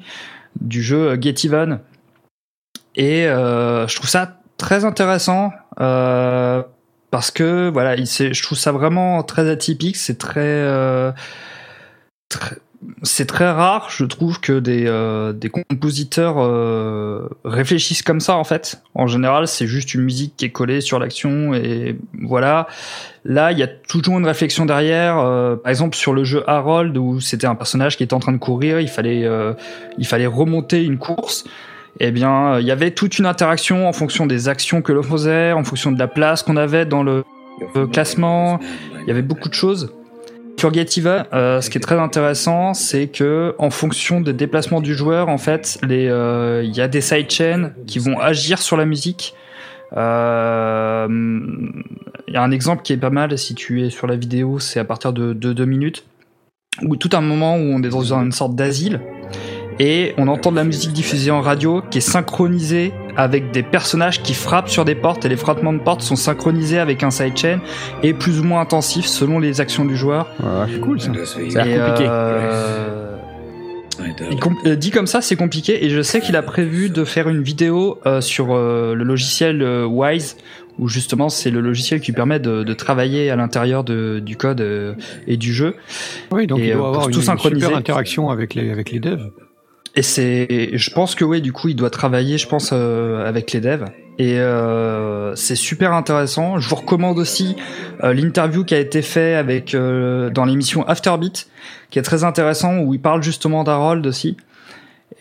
du jeu Get Even. Et euh, je trouve ça très intéressant euh, parce que voilà, je trouve ça vraiment très atypique. C'est euh, très- c'est très rare, je trouve, que des, euh, des compositeurs euh, réfléchissent comme ça en fait. En général, c'est juste une musique qui est collée sur l'action et voilà. Là, il y a toujours une réflexion derrière. euh, par exemple, sur le jeu Harold, où c'était un personnage qui était en train de courir, il fallait, il fallait remonter une course. Eh bien, il y avait toute une interaction en fonction des actions que l'on faisait, en fonction de la place qu'on avait dans le classement. Il y avait beaucoup de choses. Even, euh, ce qui est très intéressant, c'est que en fonction des déplacements du joueur, en fait, euh, il y a des sidechains qui vont agir sur la musique. Euh, Il y a un exemple qui est pas mal si tu es sur la vidéo, c'est à partir de 2 minutes, où tout un moment où on est dans une sorte d'asile et on entend de la musique diffusée en radio qui est synchronisée avec des personnages qui frappent sur des portes et les frappements de portes sont synchronisés avec un sidechain et plus ou moins intensifs selon les actions du joueur. c'est cool ça. Et, l'air compliqué. euh, il com- euh, dit comme ça, c'est compliqué. Et je sais qu'il a prévu de faire une vidéo euh, sur euh, le logiciel euh, Wise, où justement c'est le logiciel qui permet de, de travailler à l'intérieur du code euh, et du jeu. Oui, donc Et, il euh, doit avoir une, tout une super interaction avec les, avec les devs. Et c'est, je pense que oui, du coup, il doit travailler, je pense, euh, avec les devs. Et euh, c'est super intéressant. Je vous recommande aussi euh, l'interview qui a été fait avec euh, dans l'émission Afterbeat, qui est très intéressant où il parle justement d'Harold aussi.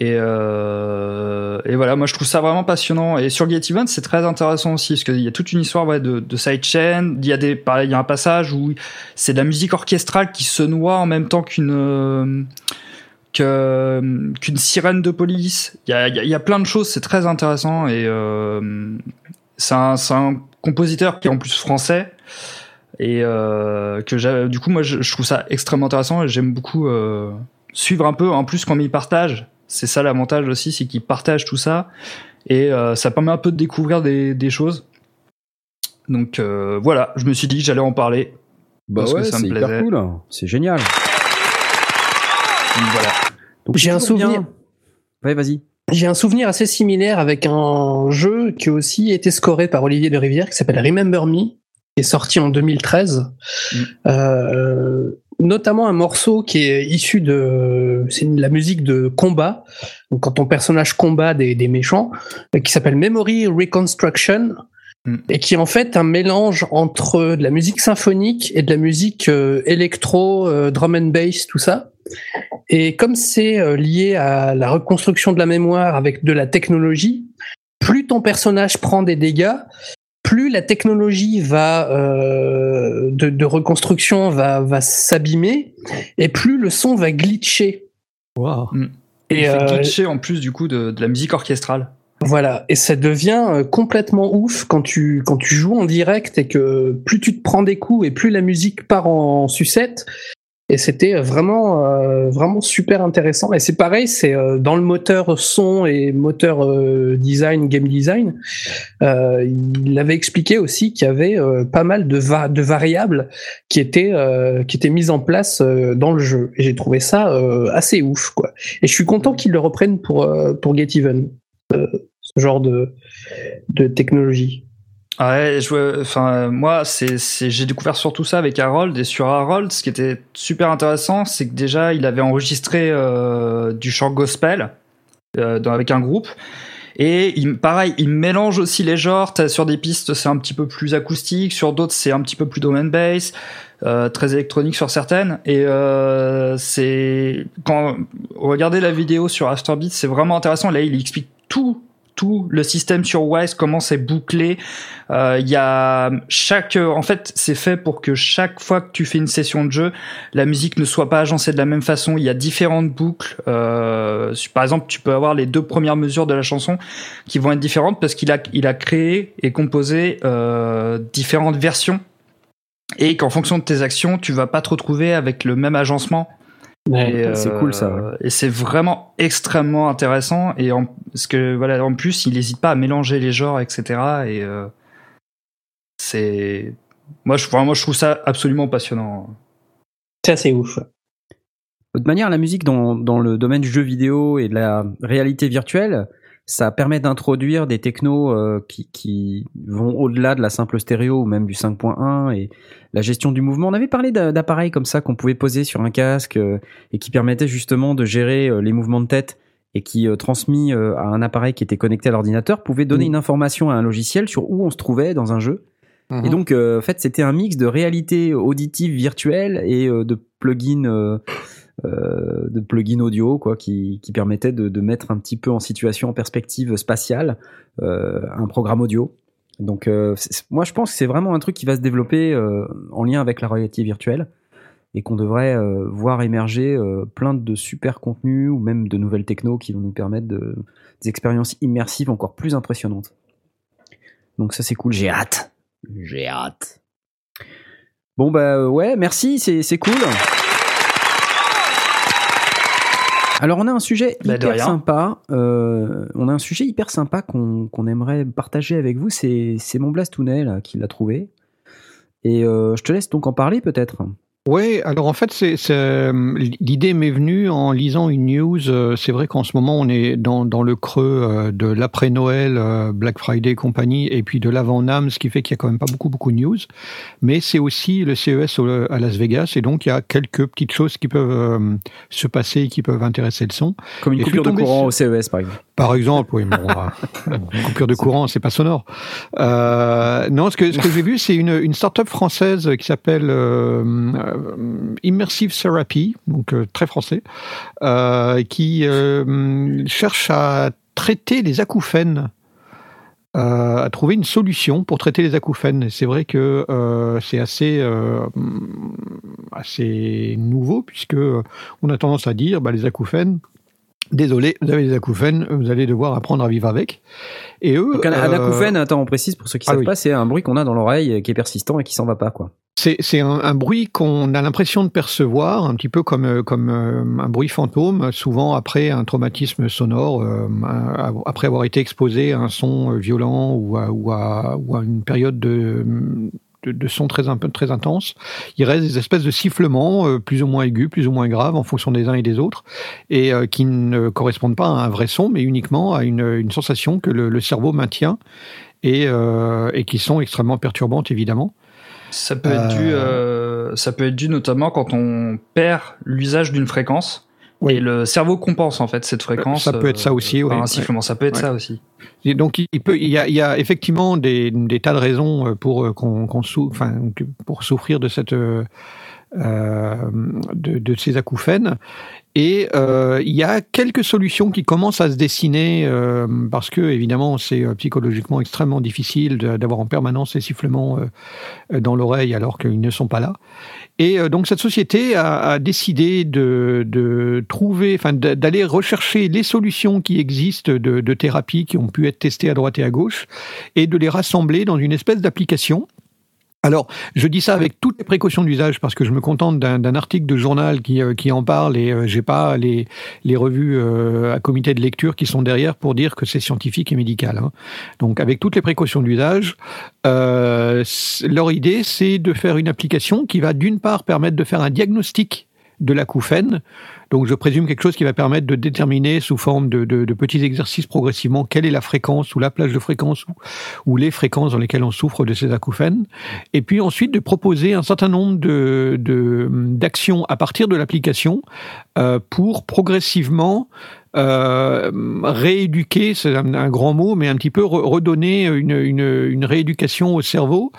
Et, euh, et voilà, moi je trouve ça vraiment passionnant. Et sur Get Even, c'est très intéressant aussi parce qu'il y a toute une histoire ouais, de, de sidechain. Il y a des, pareil, il y a un passage où c'est de la musique orchestrale qui se noie en même temps qu'une euh, qu'une sirène de police. Il y a, il y a- il y a plein de choses, c'est très intéressant et euh, c'est un, compositeur qui est en plus français et euh, que du coup moi je, je trouve ça extrêmement intéressant et j'aime beaucoup euh, suivre un peu. En plus quand il partage, c'est ça l'avantage aussi, c'est qu'il partage tout ça et ça permet un peu de découvrir des, des choses. Donc voilà, je me suis dit que j'allais en parler. Bah parce que ouais, ça me c'est hyper cool. C'est génial. Donc voilà. Donc, J'ai un bien. souvenir. Ouais, vas-y. J'ai un souvenir assez similaire avec un jeu qui a aussi été scoré par Olivier de Rivière qui s'appelle Remember Me, qui est sorti en 2013. Mm. Euh, notamment un morceau qui est issu de c'est la musique de combat donc quand ton personnage combat des, des méchants euh, qui s'appelle Memory Reconstruction Mm. et qui est en fait un mélange entre de la musique symphonique et de la musique euh, électro euh, drum and bass tout ça et comme c'est euh, lié à la reconstruction de la mémoire avec de la technologie plus ton personnage prend des dégâts plus la technologie va euh, de, de reconstruction va, va s'abîmer et plus le son va glitcher. Wow. Et il Et, fait euh, glitcher en plus du coup de, de la musique orchestrale. Voilà, et ça devient euh, complètement ouf quand tu quand tu joues en direct et que plus tu te prends des coups et plus la musique part en sucette. Et c'était vraiment euh, vraiment super intéressant. Et c'est pareil, c'est euh, dans le moteur son et moteur euh, design, game design. Euh, il avait expliqué aussi qu'il y avait euh, pas mal de, va- de variables qui étaient euh, qui étaient mises en place euh, dans le jeu. Et j'ai trouvé ça euh, assez ouf, quoi. Et je suis content qu'ils le reprennent pour euh, pour Get Even, euh, ce genre de de technologie. Ouais, je, enfin, moi, c'est, j'ai découvert surtout ça avec Harold. Et sur Harold, ce qui était super intéressant, c'est que déjà, il avait enregistré euh, du chant gospel euh, avec un groupe. Et il, pareil, il mélange aussi les genres. Sur des pistes, c'est un petit peu plus acoustique, sur d'autres, c'est un petit peu plus domain bass, euh, très électronique sur certaines. Et euh, c'est quand regardez la vidéo sur Afterbeat, c'est vraiment intéressant. Là, il explique tout tout le système sur Wise, comment c'est bouclé. Euh, Il y a chaque, en fait, c'est fait pour que chaque fois que tu fais une session de jeu, la musique ne soit pas agencée de la même façon. Il y a différentes boucles. Euh, par exemple, tu peux avoir les deux premières mesures de la chanson qui vont être différentes parce qu'il a, il a créé et composé euh, différentes versions et qu'en fonction de tes actions, tu vas pas te retrouver avec le même agencement. Ouais. C'est euh, cool, ça, ouais. Et c'est vraiment extrêmement intéressant. Et en, parce que voilà, en plus, il n'hésite pas à mélanger les genres, etc. Et euh, c'est moi, je, moi, je trouve ça absolument passionnant. C'est assez ouf. De manière, la musique dans, dans le domaine du jeu vidéo et de la réalité virtuelle, ça permet d'introduire des technos euh, qui, qui vont au-delà de la simple stéréo ou même du 5.1 et la gestion du mouvement. On avait parlé d'a- d'appareils comme ça qu'on pouvait poser sur un casque euh, et qui permettaient justement de gérer euh, les mouvements de tête et qui, transmis à un appareil qui était connecté à l'ordinateur, pouvait donner Mm. une information à un logiciel sur où on se trouvait dans un jeu. Mhm. Et donc, en fait, c'était un mix de réalité auditive virtuelle et de plugins, euh, de plugins audio, quoi, qui, qui permettaient de, de mettre un petit peu en situation, en perspective spatiale, euh, un programme audio. Donc, euh, moi, je pense que c'est vraiment un truc qui va se développer euh, en lien avec la réalité virtuelle et qu'on devrait euh, voir émerger plein de super contenus ou même de nouvelles technos qui vont nous permettre de, des expériences immersives encore plus impressionnantes. Donc ça c'est cool, j'ai hâte. J'ai hâte. Bon bah ouais, merci, c'est cool. Alors on a un sujet Bah, hyper sympa. euh, on a un sujet hyper sympa qu'on qu'on aimerait partager avec vous. C'est c'est mon Blastounet là qui l'a trouvé. Et euh, je te laisse donc en parler peut-être. Oui, alors en fait, c'est, c'est, euh, l'idée m'est venue en lisant une news. euh, C'est vrai qu'en ce moment, on est dans, dans le creux euh, de l'après-Noël, Black Friday et compagnie, et puis de l'avant-NAM, ce qui fait qu'il y a quand même pas beaucoup, beaucoup de news. Mais c'est aussi le CES à Las Vegas, et donc il y a quelques petites choses qui peuvent se passer et qui peuvent intéresser le son. Comme une Et coupure de courant sur- au CES par exemple. Par exemple, oui, bon, une coupure de courant, c'est pas sonore. Euh, non, ce que, ce que j'ai vu, c'est une, une start-up française qui s'appelle euh, Immersive Therapy, donc euh, très français, euh, qui euh, cherche à traiter les acouphènes. euh, à trouver une solution pour traiter les acouphènes. C'est vrai que euh, c'est assez euh, assez nouveau puisque euh, on a tendance à dire bah, les acouphènes Désolé, vous avez des acouphènes, vous allez devoir apprendre à vivre avec. Et eux, Donc un, un euh, acouphène, attends, on précise pour ceux qui ah savent oui. pas, c'est un bruit qu'on a dans l'oreille qui est persistant et qui s'en va pas quoi. c'est un, un bruit qu'on a l'impression de percevoir, un petit peu comme euh, comme euh, un bruit fantôme, souvent après un traumatisme sonore, après avoir été exposé à un son violent ou à, ou à, ou à une période de de, de son très, très intense, il reste des espèces de sifflements euh, plus ou moins aigus, plus ou moins graves en fonction des uns et des autres, et euh, qui ne correspondent pas à un vrai son, mais uniquement à une, une sensation que le, le cerveau maintient et, euh, et qui sont extrêmement perturbantes évidemment. Ça peut être dû, ça peut être dû notamment quand on perd l'usage d'une fréquence. Oui. Et le cerveau compense en fait cette fréquence. Ça peut être ça aussi, par oui. un sifflement, ça peut être Ouais. ça aussi. Et donc il peut, il y a, il y a effectivement des, des tas de raisons euh, pour euh, qu'on, qu'on sou- enfin, pour souffrir de cette euh, euh, de, de ces acouphènes. Et euh, il y a quelques solutions qui commencent à se dessiner euh, parce que évidemment c'est euh, psychologiquement extrêmement difficile d'avoir en permanence ces sifflements dans l'oreille alors qu'ils ne sont pas là. Et donc cette société a, décidé de, trouver, d'aller rechercher les solutions qui existent de, de thérapie qui ont pu être testées à droite et à gauche et de les rassembler dans une espèce d'application. Alors, je dis ça avec toutes les précautions d'usage parce que je me contente d'un article de journal qui, euh, en parle et euh, j'ai pas les, revues euh, à comité de lecture qui sont derrière pour dire que c'est scientifique et médical. hein. Donc, avec toutes les précautions d'usage, leur idée, c'est de faire une application qui va d'une part permettre de faire un diagnostic de l'acouphène. Donc, je présume quelque chose qui va permettre de déterminer sous forme de, de- petits exercices progressivement quelle est la fréquence ou la plage de fréquence ou, ou les fréquences dans lesquelles on souffre de ces acouphènes. Et puis ensuite de proposer un certain nombre de, de- d'actions à partir de l'application euh, pour progressivement euh, rééduquer, c'est un, grand mot, mais un petit peu re- redonner une, rééducation au cerveau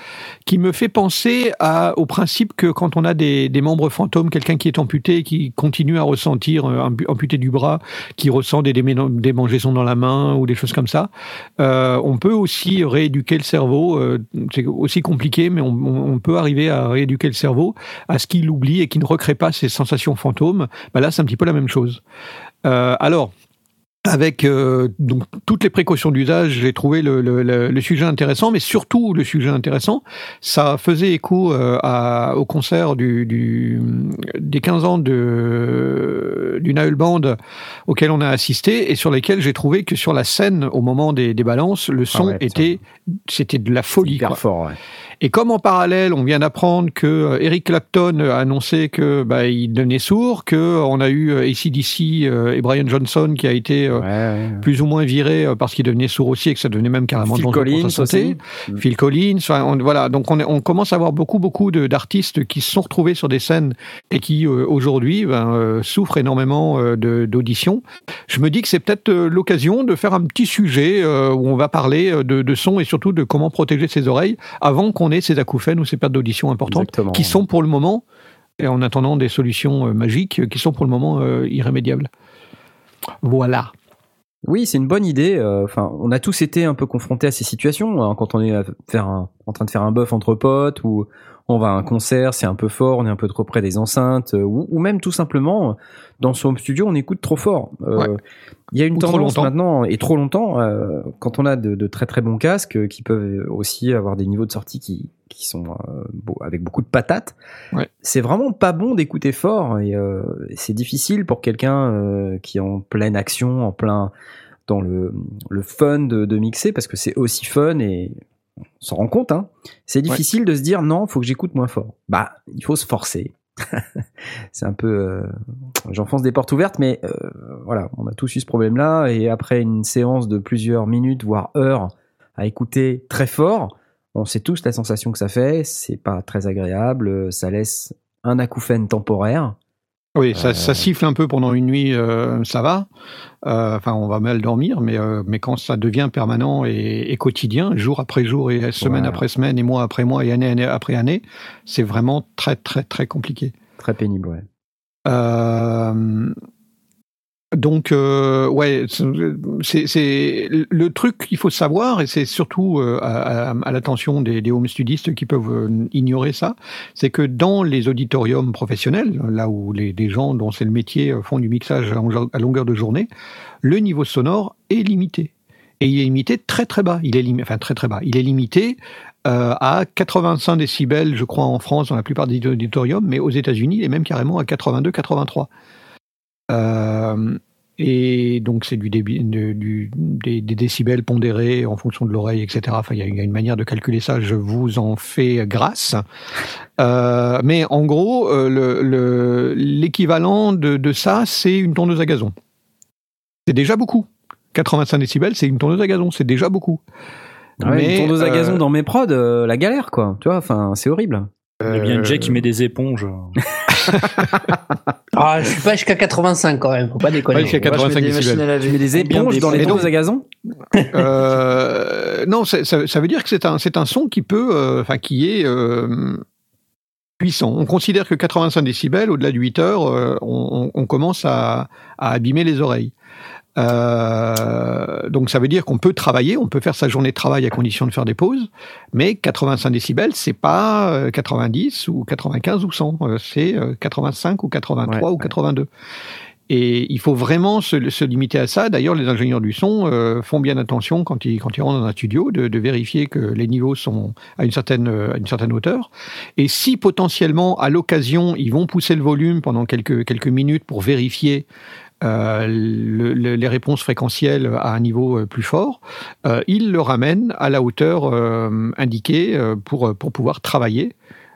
qui me fait penser au principe que quand on a des, membres fantômes, quelqu'un qui est amputé qui continue à ressentir, euh, ampu- amputé du bras, qui ressent des démangeaisons dans la main ou des choses comme ça, euh, on peut aussi rééduquer le cerveau. c'est aussi compliqué, mais on, peut arriver à rééduquer le cerveau à ce qu'il oublie et qu'il ne recrée pas ces sensations fantômes. Bah là, c'est un petit peu la même chose. Euh, alors, avec euh, donc toutes les précautions d'usage, j'ai trouvé le, le- le- le sujet intéressant, mais surtout le sujet intéressant, ça faisait écho euh, à- au concert du, du- des 15 ans de, du Naël Band auquel on a assisté et sur lesquels j'ai trouvé que sur la scène, au moment des, des balances, le son ouais, ça. était, c'était de la folie. Hyper quoi. fort, ouais. Et comme en parallèle, on vient d'apprendre que euh, Eric Clapton a annoncé que bah, il devenait sourd, que on a eu euh, ACDC euh, et Brian Johnson qui a été euh, Ouais, ouais. plus ou moins viré euh, parce qu'il devenait sourd aussi et que ça devenait même carrément Phil dangereux pour Collins sa santé. aussi. Mm. Phil Collins, enfin, on- voilà. Donc on, commence à avoir beaucoup beaucoup d'artistes qui se sont retrouvés sur des scènes et qui euh, aujourd'hui ben, euh, souffrent énormément euh, d'audition. Je me dis que c'est peut-être euh, l'occasion de faire un petit sujet euh, où on va parler euh, de, de son et surtout de comment protéger ses oreilles avant qu'on ces acouphènes ou ces pertes d'audition importantes Exactement. qui sont pour le moment, et en attendant des solutions euh, magiques, euh, qui sont pour le moment euh, irrémédiables. Voilà. Oui, c'est une bonne idée. Enfin, on a tous été un peu confrontés à ces situations hein, quand on est à faire un- en train de faire un bœuf entre potes ou on va à un concert, c'est un peu fort, on est un peu trop près des enceintes euh, ou, ou même tout simplement dans son studio, on écoute trop fort. Euh, Ouais. Il y a une Ou tendance maintenant et trop longtemps euh, quand on a de, de très très bons casques qui peuvent aussi avoir des niveaux de sortie qui qui sont avec beaucoup de patates. Ouais. C'est vraiment pas bon d'écouter fort et c'est difficile pour quelqu'un qui est en pleine action, en plein dans le, le fun de, de mixer parce que c'est aussi fun et on s'en rend compte. Hein. C'est difficile de se dire non, faut que j'écoute moins fort. Bah, il faut se forcer. [LAUGHS] c'est un peu, euh, j'enfonce des portes ouvertes, mais euh, voilà, on a tous eu ce problème-là et après une séance de plusieurs minutes voire heures à écouter très fort, on sait tous la sensation que ça fait. C'est pas très agréable, ça laisse un acouphène temporaire. Oui, ça, ça siffle un peu pendant une nuit, euh, ça va. Euh, Enfin, on va mal dormir, mais, euh, mais quand ça devient permanent et, et quotidien, jour après jour et semaine Ouais. après semaine et mois après mois et année, année après année, c'est vraiment très très très compliqué. Très pénible, ouais. Donc, euh, ouais, c'est le truc qu'il faut savoir, et c'est surtout euh, à, l'attention des, des home studistes qui peuvent euh, ignorer ça, c'est que dans les auditoriums professionnels, là où les, des gens dont c'est le métier font du mixage à longueur- de journée, le niveau sonore est limité. Et il est limité très très bas. Il est limité, enfin très très bas. Il est limité à 85 décibels, je crois, en France, dans la plupart des auditoriums, mais aux États-Unis, il est même carrément à 82-83. Euh, et donc, c'est du, débit- du des, des décibels pondérés en fonction de l'oreille, etc. Enfin, il y, a- il y a une manière de calculer ça, je vous en fais grâce. Euh, mais en gros, euh, le- le- l'équivalent de, de ça, c'est une tondeuse à gazon. C'est déjà beaucoup. 85 décibels, c'est une tondeuse à gazon, c'est déjà beaucoup. Ouais, Mais, une tondeuse à euh, gazon dans mes prods, euh, la galère, quoi. Tu vois, enfin, c'est horrible. Il y a bien Jay qui met des éponges. [LAUGHS] Ah, je suis pas jusqu'à 85 quand même, faut pas déconner. Pas jusqu'à 85 décibels. Tu mets des éponges dans les tondeuses à gazon Euh, [LAUGHS] non, ça, veut dire que c'est un, c'est un son qui peut, euh, enfin, qui est euh, puissant. On considère que 85 décibels, au-delà de 8 heures, euh, on commence à, à abîmer les oreilles. Euh, donc ça veut dire qu'on peut travailler, on peut faire sa journée de travail à condition de faire des pauses, mais 85 décibels, c'est pas euh, 90 ou 95 ou 100, euh, c'est euh, 85 ou 83 Ouais, ou 82. Et il faut vraiment se, se limiter à ça. D'ailleurs, les ingénieurs du son euh, font bien attention quand ils, quand ils rentrent dans un studio de, de vérifier que les niveaux sont à une certaine, euh, à une certaine hauteur. Et si potentiellement, à l'occasion, ils vont pousser le volume pendant quelques, quelques minutes pour vérifier euh, le- le- les réponses fréquentielles à un niveau euh, plus fort, euh, ils le ramènent à la hauteur indiquée pour, pour pouvoir travailler.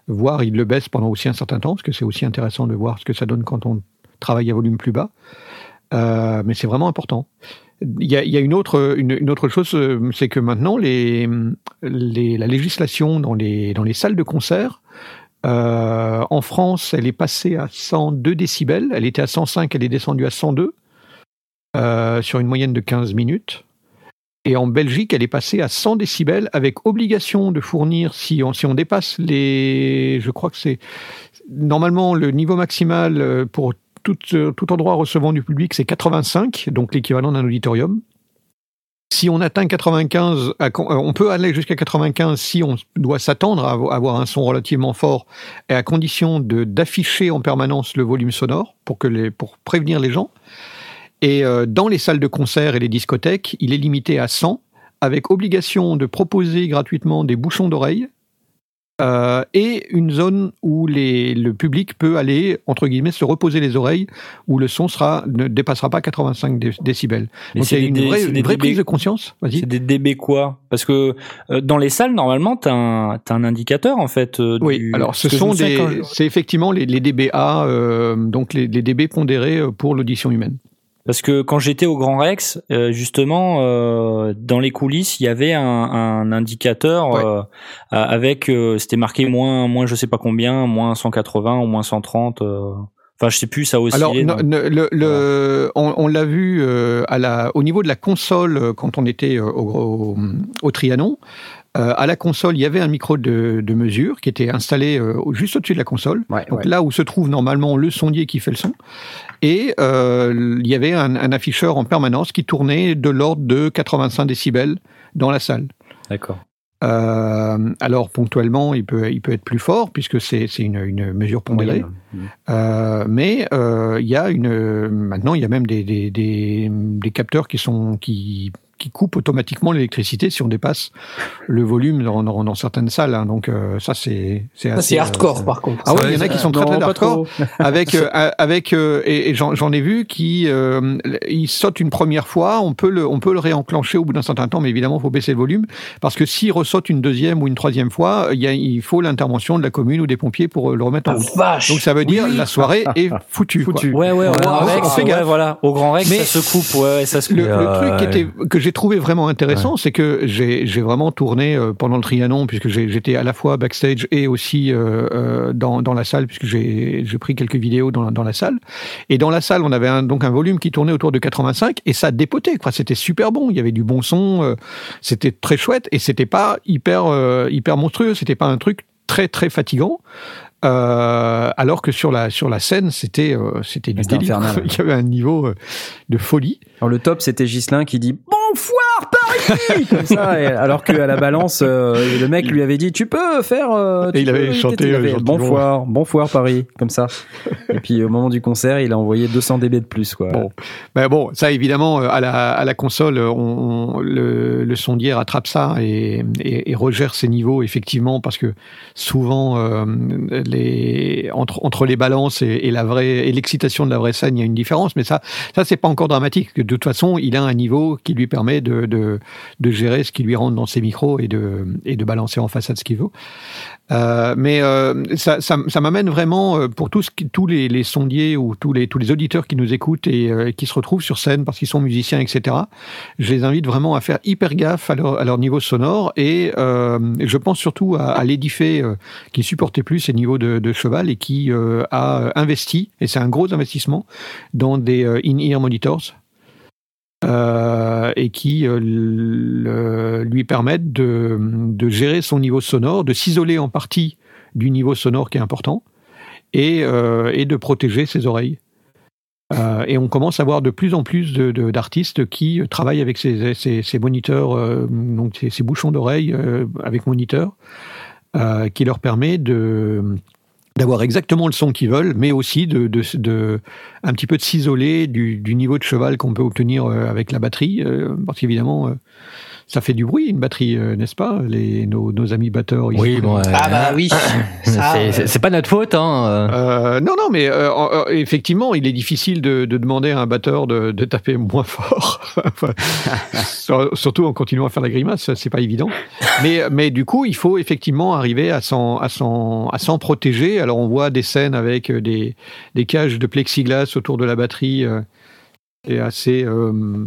Voire ils le baissent pendant aussi un certain temps, parce que c'est aussi intéressant de voir ce que ça donne quand on travaille à volume plus bas. Mais c'est vraiment important. Il y a, il une, autre, une, autre chose, c'est que maintenant, les, les, la législation dans les, dans les salles de concert, euh, en France, elle est passée à 102 décibels. Elle était à 105, elle est descendue à 102. euh, sur une moyenne de 15 minutes. Et en Belgique, elle est passée à 100 décibels avec obligation de fournir, si on, dépasse les. Je crois que c'est. Normalement, le niveau maximal euh, pour tout endroit recevant du public, c'est 85, donc l'équivalent d'un auditorium. Si on atteint 95, à con- euh, on peut aller jusqu'à 95 si on doit s'attendre à avo- avoir un son relativement fort, et à condition d'afficher en permanence le volume sonore pour pour prévenir les gens. Et euh, dans les salles de concert et les discothèques, il est limité à 100, avec obligation de proposer gratuitement des bouchons d'oreille euh, et une zone où les, le public peut aller, entre guillemets, se reposer les oreilles, où le son sera, ne dépassera pas 85 dé- décibels. Mais Donc il y a c'est une des- vraie, une prise de conscience. C'est des DB quoi? Parce que euh, dans les salles, normalement, t'as un, t'as un indicateur en fait. euh, Oui, du- alors ce sont des, c'est effectivement les, les DBA, donc les, les DB pondérés pour l'audition humaine. Parce que quand j'étais au Grand Rex, euh, justement, euh, dans les coulisses, il y avait un, un indicateur Ouais. euh, avec, euh, c'était marqué moins, moins je sais pas combien, moins 180 ou moins 130. euh. Enfin, je sais plus, ça oscillait. Alors, le, le- on, on l'a vu euh, à la, au niveau de la console euh, quand on était au, au, au Trianon. Euh, à la console, il y avait un micro de, de mesure qui était installé euh, juste au-dessus de la console. Ouais, Donc ouais. là où se trouve normalement le sondier qui fait le son. Et euh, il y avait un, un afficheur en permanence qui tournait de l'ordre de 85 décibels dans la salle. D'accord. Alors ponctuellement, il peut, il peut être plus fort puisque c'est une, une mesure pondérée. Mais il y a une maintenant il y a même des, des, des, des capteurs qui sont qui qui coupent automatiquement l'électricité si on dépasse le volume dans, dans, dans certaines salles. hein. Donc euh, ça c'est c'est Ça, assez, c'est euh, hardcore, par contre. ah oui, Ouais, il y en a qui sont très très hardcore [LAUGHS] avec euh, avec euh, et, et j'en ai vu qui euh, il saute une première fois, on peut le on peut le réenclencher au bout d'un certain temps, mais évidemment il faut baisser le volume parce que s'il ressaute une deuxième ou une troisième fois, il y a il faut l'intervention de la commune ou des pompiers pour le remettre en Ah, route. vache Donc ça veut dire la soirée [LAUGHS] est foutue. quoi. Foutu. Ouais, ouais, au Ouais, fait ouais, gaffe. voilà. Au Grand Rex, Mais- ça se coupe, ouais, ouais, ça se coupe. Le, le truc qui ouais. était, que j'ai trouvé vraiment intéressant, c'est que j'ai vraiment tourné euh, pendant le Trianon, puisque j'étais à la fois backstage et aussi euh, euh, dans, dans la salle, puisque j'ai pris quelques vidéos dans, dans la salle. Et dans la salle, on avait un, donc un volume qui tournait autour de 85 et ça dépotait. quoi. C'était super bon. Il y avait du bon son, c'était très chouette et c'était pas hyper hyper monstrueux. C'était pas un truc très très fatigant. Euh, alors que sur la sur la scène, c'était euh, c'était du délire. infernal. [LAUGHS] Il y avait un niveau euh, de folie. Alors le top, c'était Gislin qui dit Paris [LAUGHS] comme ça, et alors qu'à la balance, euh, le mec lui avait dit tu peux faire. euh, tu Et il avait peux chanté, il avait, euh, gentiment. Bonfoire, Bonfoire Paris, comme ça. Et puis au moment du concert, il a envoyé 200 dB de plus quoi. Bon. Ben bon, ça évidemment euh, à la, à la console, on, on- le, le sondier rattrape ça et, et, et regère ses niveaux effectivement parce que souvent euh, les entre entre les balances et, et la vraie et l'excitation de la vraie scène, il y a une différence. Mais ça, ça c'est pas encore dramatique. De toute façon, il a un niveau qui lui permet de de, de gérer ce qui lui rentre dans ses micros et de et de balancer en façade ce qu'il veut. Euh, mais euh, ça, ça, m'amène vraiment euh, pour tous, tous les, sondiers ou tous les, tous les auditeurs qui nous écoutent et qui se retrouvent sur scène parce qu'ils sont musiciens, etc. Je les invite vraiment à faire hyper gaffe à leur, niveau sonore et je pense surtout à, euh, qui supportait plus ses niveaux de, de cheval et qui a investi, et c'est un gros investissement, dans des in-ear monitors. Euh, et qui euh, lui permettent de, gérer son niveau sonore, de s'isoler en partie du niveau sonore qui est important et, euh, de protéger ses oreilles. Et on commence à voir de plus en plus d'artistes qui travaillent avec ces, moniteurs, donc ces, bouchons d'oreilles avec moniteur, qui leur permet de d'avoir exactement le son qu'ils veulent, mais aussi de, de, de un petit peu de s'isoler du, du niveau de cheval qu'on peut obtenir euh, avec la batterie, euh, parce qu'évidemment, euh, ça fait du bruit une batterie, euh, n'est-ce pas Les nos, nos amis batteurs. ici. Oui, bon, euh, Ah bah oui. [LAUGHS] Ça, c'est- euh, c'est c'est pas notre faute, hein. euh. Euh, non, non, mais euh, euh, effectivement, il est difficile de, de demander à un batteur de, de taper moins fort, [LAUGHS] Enfin, [LAUGHS] surtout en continuant à faire la grimace, c'est pas évident. Mais, mais du coup, il faut effectivement arriver à s'en, à s'en, à s'en protéger. Alors, on voit des scènes avec euh, des, des cages de plexiglas autour de la batterie, euh, et assez, euh,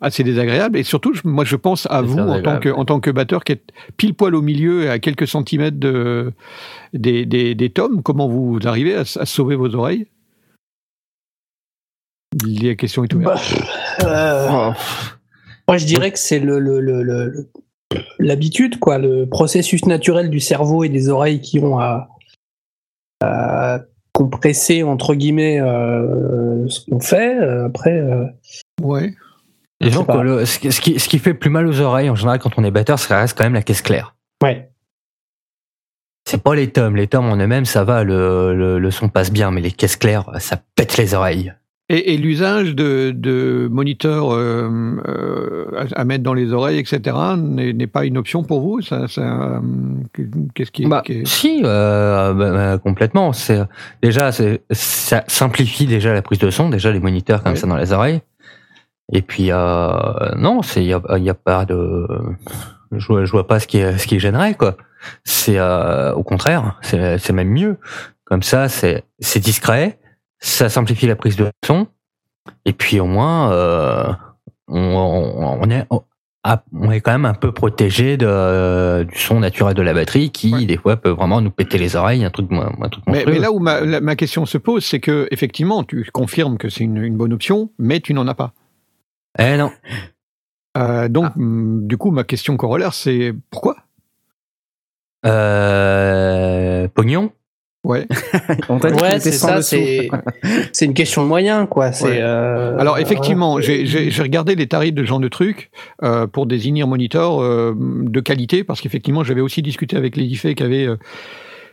assez désagréable. Et surtout, moi, je pense à vous en tant, que, en tant que batteur qui est pile poil au milieu et à quelques centimètres de, des, des, des tomes. Comment vous arrivez à, sauver vos oreilles? La question est ouverte. Euh, Moi, je dirais que c'est le, le- le- le- le- l'habitude, quoi, le processus naturel du cerveau et des oreilles qui ont à, à compresser entre guillemets euh, ce qu'on fait. Euh, Après, euh, Ouais. Disons sais pas. que le- ce, qui, ce fait plus mal aux oreilles en général quand on est batteur, ça reste quand même la caisse claire. ouais. C'est pas les tomes. Les tomes en eux-mêmes, ça va, le, le, le son passe bien, mais les caisses claires, ça pète les oreilles. Et, et l'usage de, de moniteurs euh, euh, à, à mettre dans les oreilles, etc., n'est pas une option pour vous? Ça, ça, euh, Qu'est-ce qui, Bah, qui est- si, euh, bah, bah, complètement. C'est déjà, c'est- ça simplifie déjà la prise de son, déjà les moniteurs comme Ouais. ça dans les oreilles. Et puis euh, non, c'est il y a, y a pas de, je vois, je vois pas ce qui ce qui gênerait quoi. C'est euh, au contraire, c'est c'est même mieux. Comme ça, c'est c'est discret, ça simplifie la prise de son. Et puis au moins, euh, on, on, on est on est quand même un peu protégé de, du son naturel de la batterie qui des fois peut vraiment nous péter les oreilles, un truc, un truc mais, là où ma, la- ma question se pose, c'est que effectivement, tu confirmes que c'est une, une bonne option, mais tu n'en as pas. Eh non. Euh, donc, hum, du coup, ma question corollaire, c'est pourquoi? Euh, pognon. Ouais. [LAUGHS] On t'a dit qu'il Ouais, c'est ça. [LAUGHS] C'est une question de moyens, quoi. C'est. Ouais. euh, Alors effectivement, voilà. j'ai- j'ai j'ai regardé les tarifs de ce genre de trucs euh, pour des in-ear monitors euh, de qualité, parce qu'effectivement, j'avais aussi discuté avec les qui avaient euh,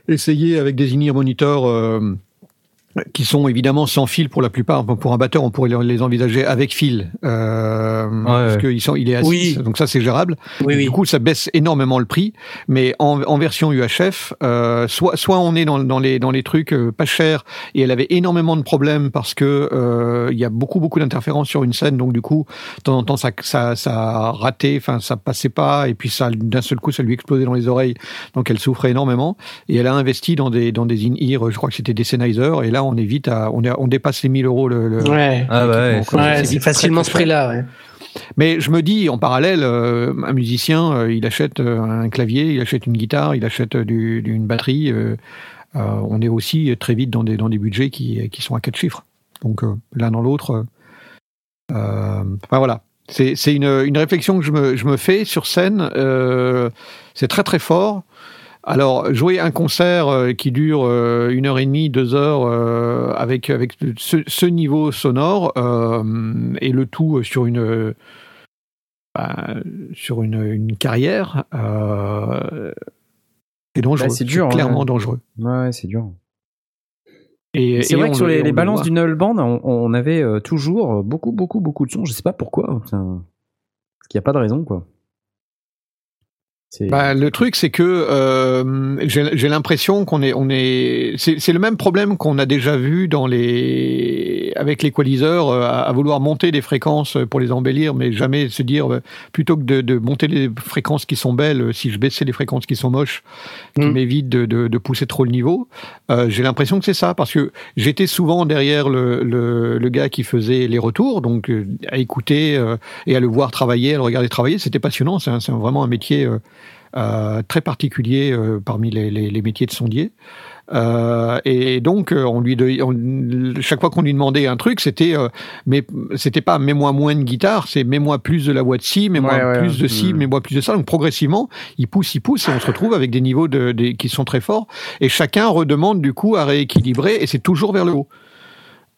essayé avec des in-ear monitors euh, qui sont évidemment sans fil pour la plupart. Pour un batteur, on pourrait les envisager avec fil, euh, parce qu'il il est à Oui. 6, donc ça c'est gérable. Oui, oui. Du coup, ça baisse énormément le prix, mais en, en version UHF, euh, soit, soit on est dans, dans, les, dans les trucs euh, pas chers, et elle avait énormément de problèmes parce que euh, il y a beaucoup beaucoup d'interférences sur une scène, donc du coup, de temps en temps, ça, ça, ça a raté, enfin ça passait pas, et puis ça d'un seul coup, ça lui explosait dans les oreilles, donc elle souffrait énormément, et elle a investi dans des dans des in-ear, je crois que c'était des Sennheiser, et là on est vite à, on, est, on dépasse les 1000 euros le, le- Ouais. Ah bah C'est facilement très, ce prix-là. Ouais. mais je me dis, en parallèle, euh, un musicien, euh, il achète euh, un clavier, il achète une guitare, il achète du, du- une batterie. euh, euh, on est aussi très vite dans des, dans des budgets qui, qui sont à quatre chiffres. Donc euh, l'un dans l'autre. enfin voilà. C'est une, une réflexion que je me, je me fais sur scène. euh, c'est très très fort. Alors, jouer un concert euh, qui dure euh, une heure et demie, deux heures, euh, avec, avec ce, ce niveau sonore, et le tout sur une, bah, sur une, une carrière, c'est dangereux. Ouais, c'est dur, clairement ouais. dangereux. Ouais, c'est dur. Et, C'est vrai que sur le- les, le balances voit. du null band, on, on avait toujours beaucoup, beaucoup, beaucoup de sons. Je sais pas pourquoi. Un- Parce qu'il n'y a pas de raison, quoi. Bah, le truc, c'est que euh, j'ai j'ai l'impression qu'on est, on est, c'est c'est le même problème qu'on a déjà vu dans les, avec l'équaliseur, euh, à, à vouloir monter des fréquences pour les embellir, mais jamais se dire euh, plutôt que de, de monter les fréquences qui sont belles, si je baissais les fréquences qui sont moches, qui Mm. m'évite de, de, de pousser trop le niveau. Euh, j'ai l'impression que c'est ça, parce que j'étais souvent derrière le, le, le gars qui faisait les retours, donc euh, à écouter euh, et à le voir travailler, à le regarder travailler, c'était passionnant. C'est vraiment un métier. Euh, très particulier euh, parmi les, les, les métiers de sondier. Euh, et donc, euh, on lui de- on- chaque fois qu'on lui demandait un truc, c'était, euh, mais c'était pas mets-moi moins de guitare, c'est mets-moi plus de la voix de ci, mets-moi Ouais, ouais, plus de ci, mm. mets-moi plus de ça. Donc progressivement, il pousse, il pousse, et on se retrouve avec des niveaux de, qui sont très forts. Et chacun redemande du coup à rééquilibrer, et c'est toujours vers le haut.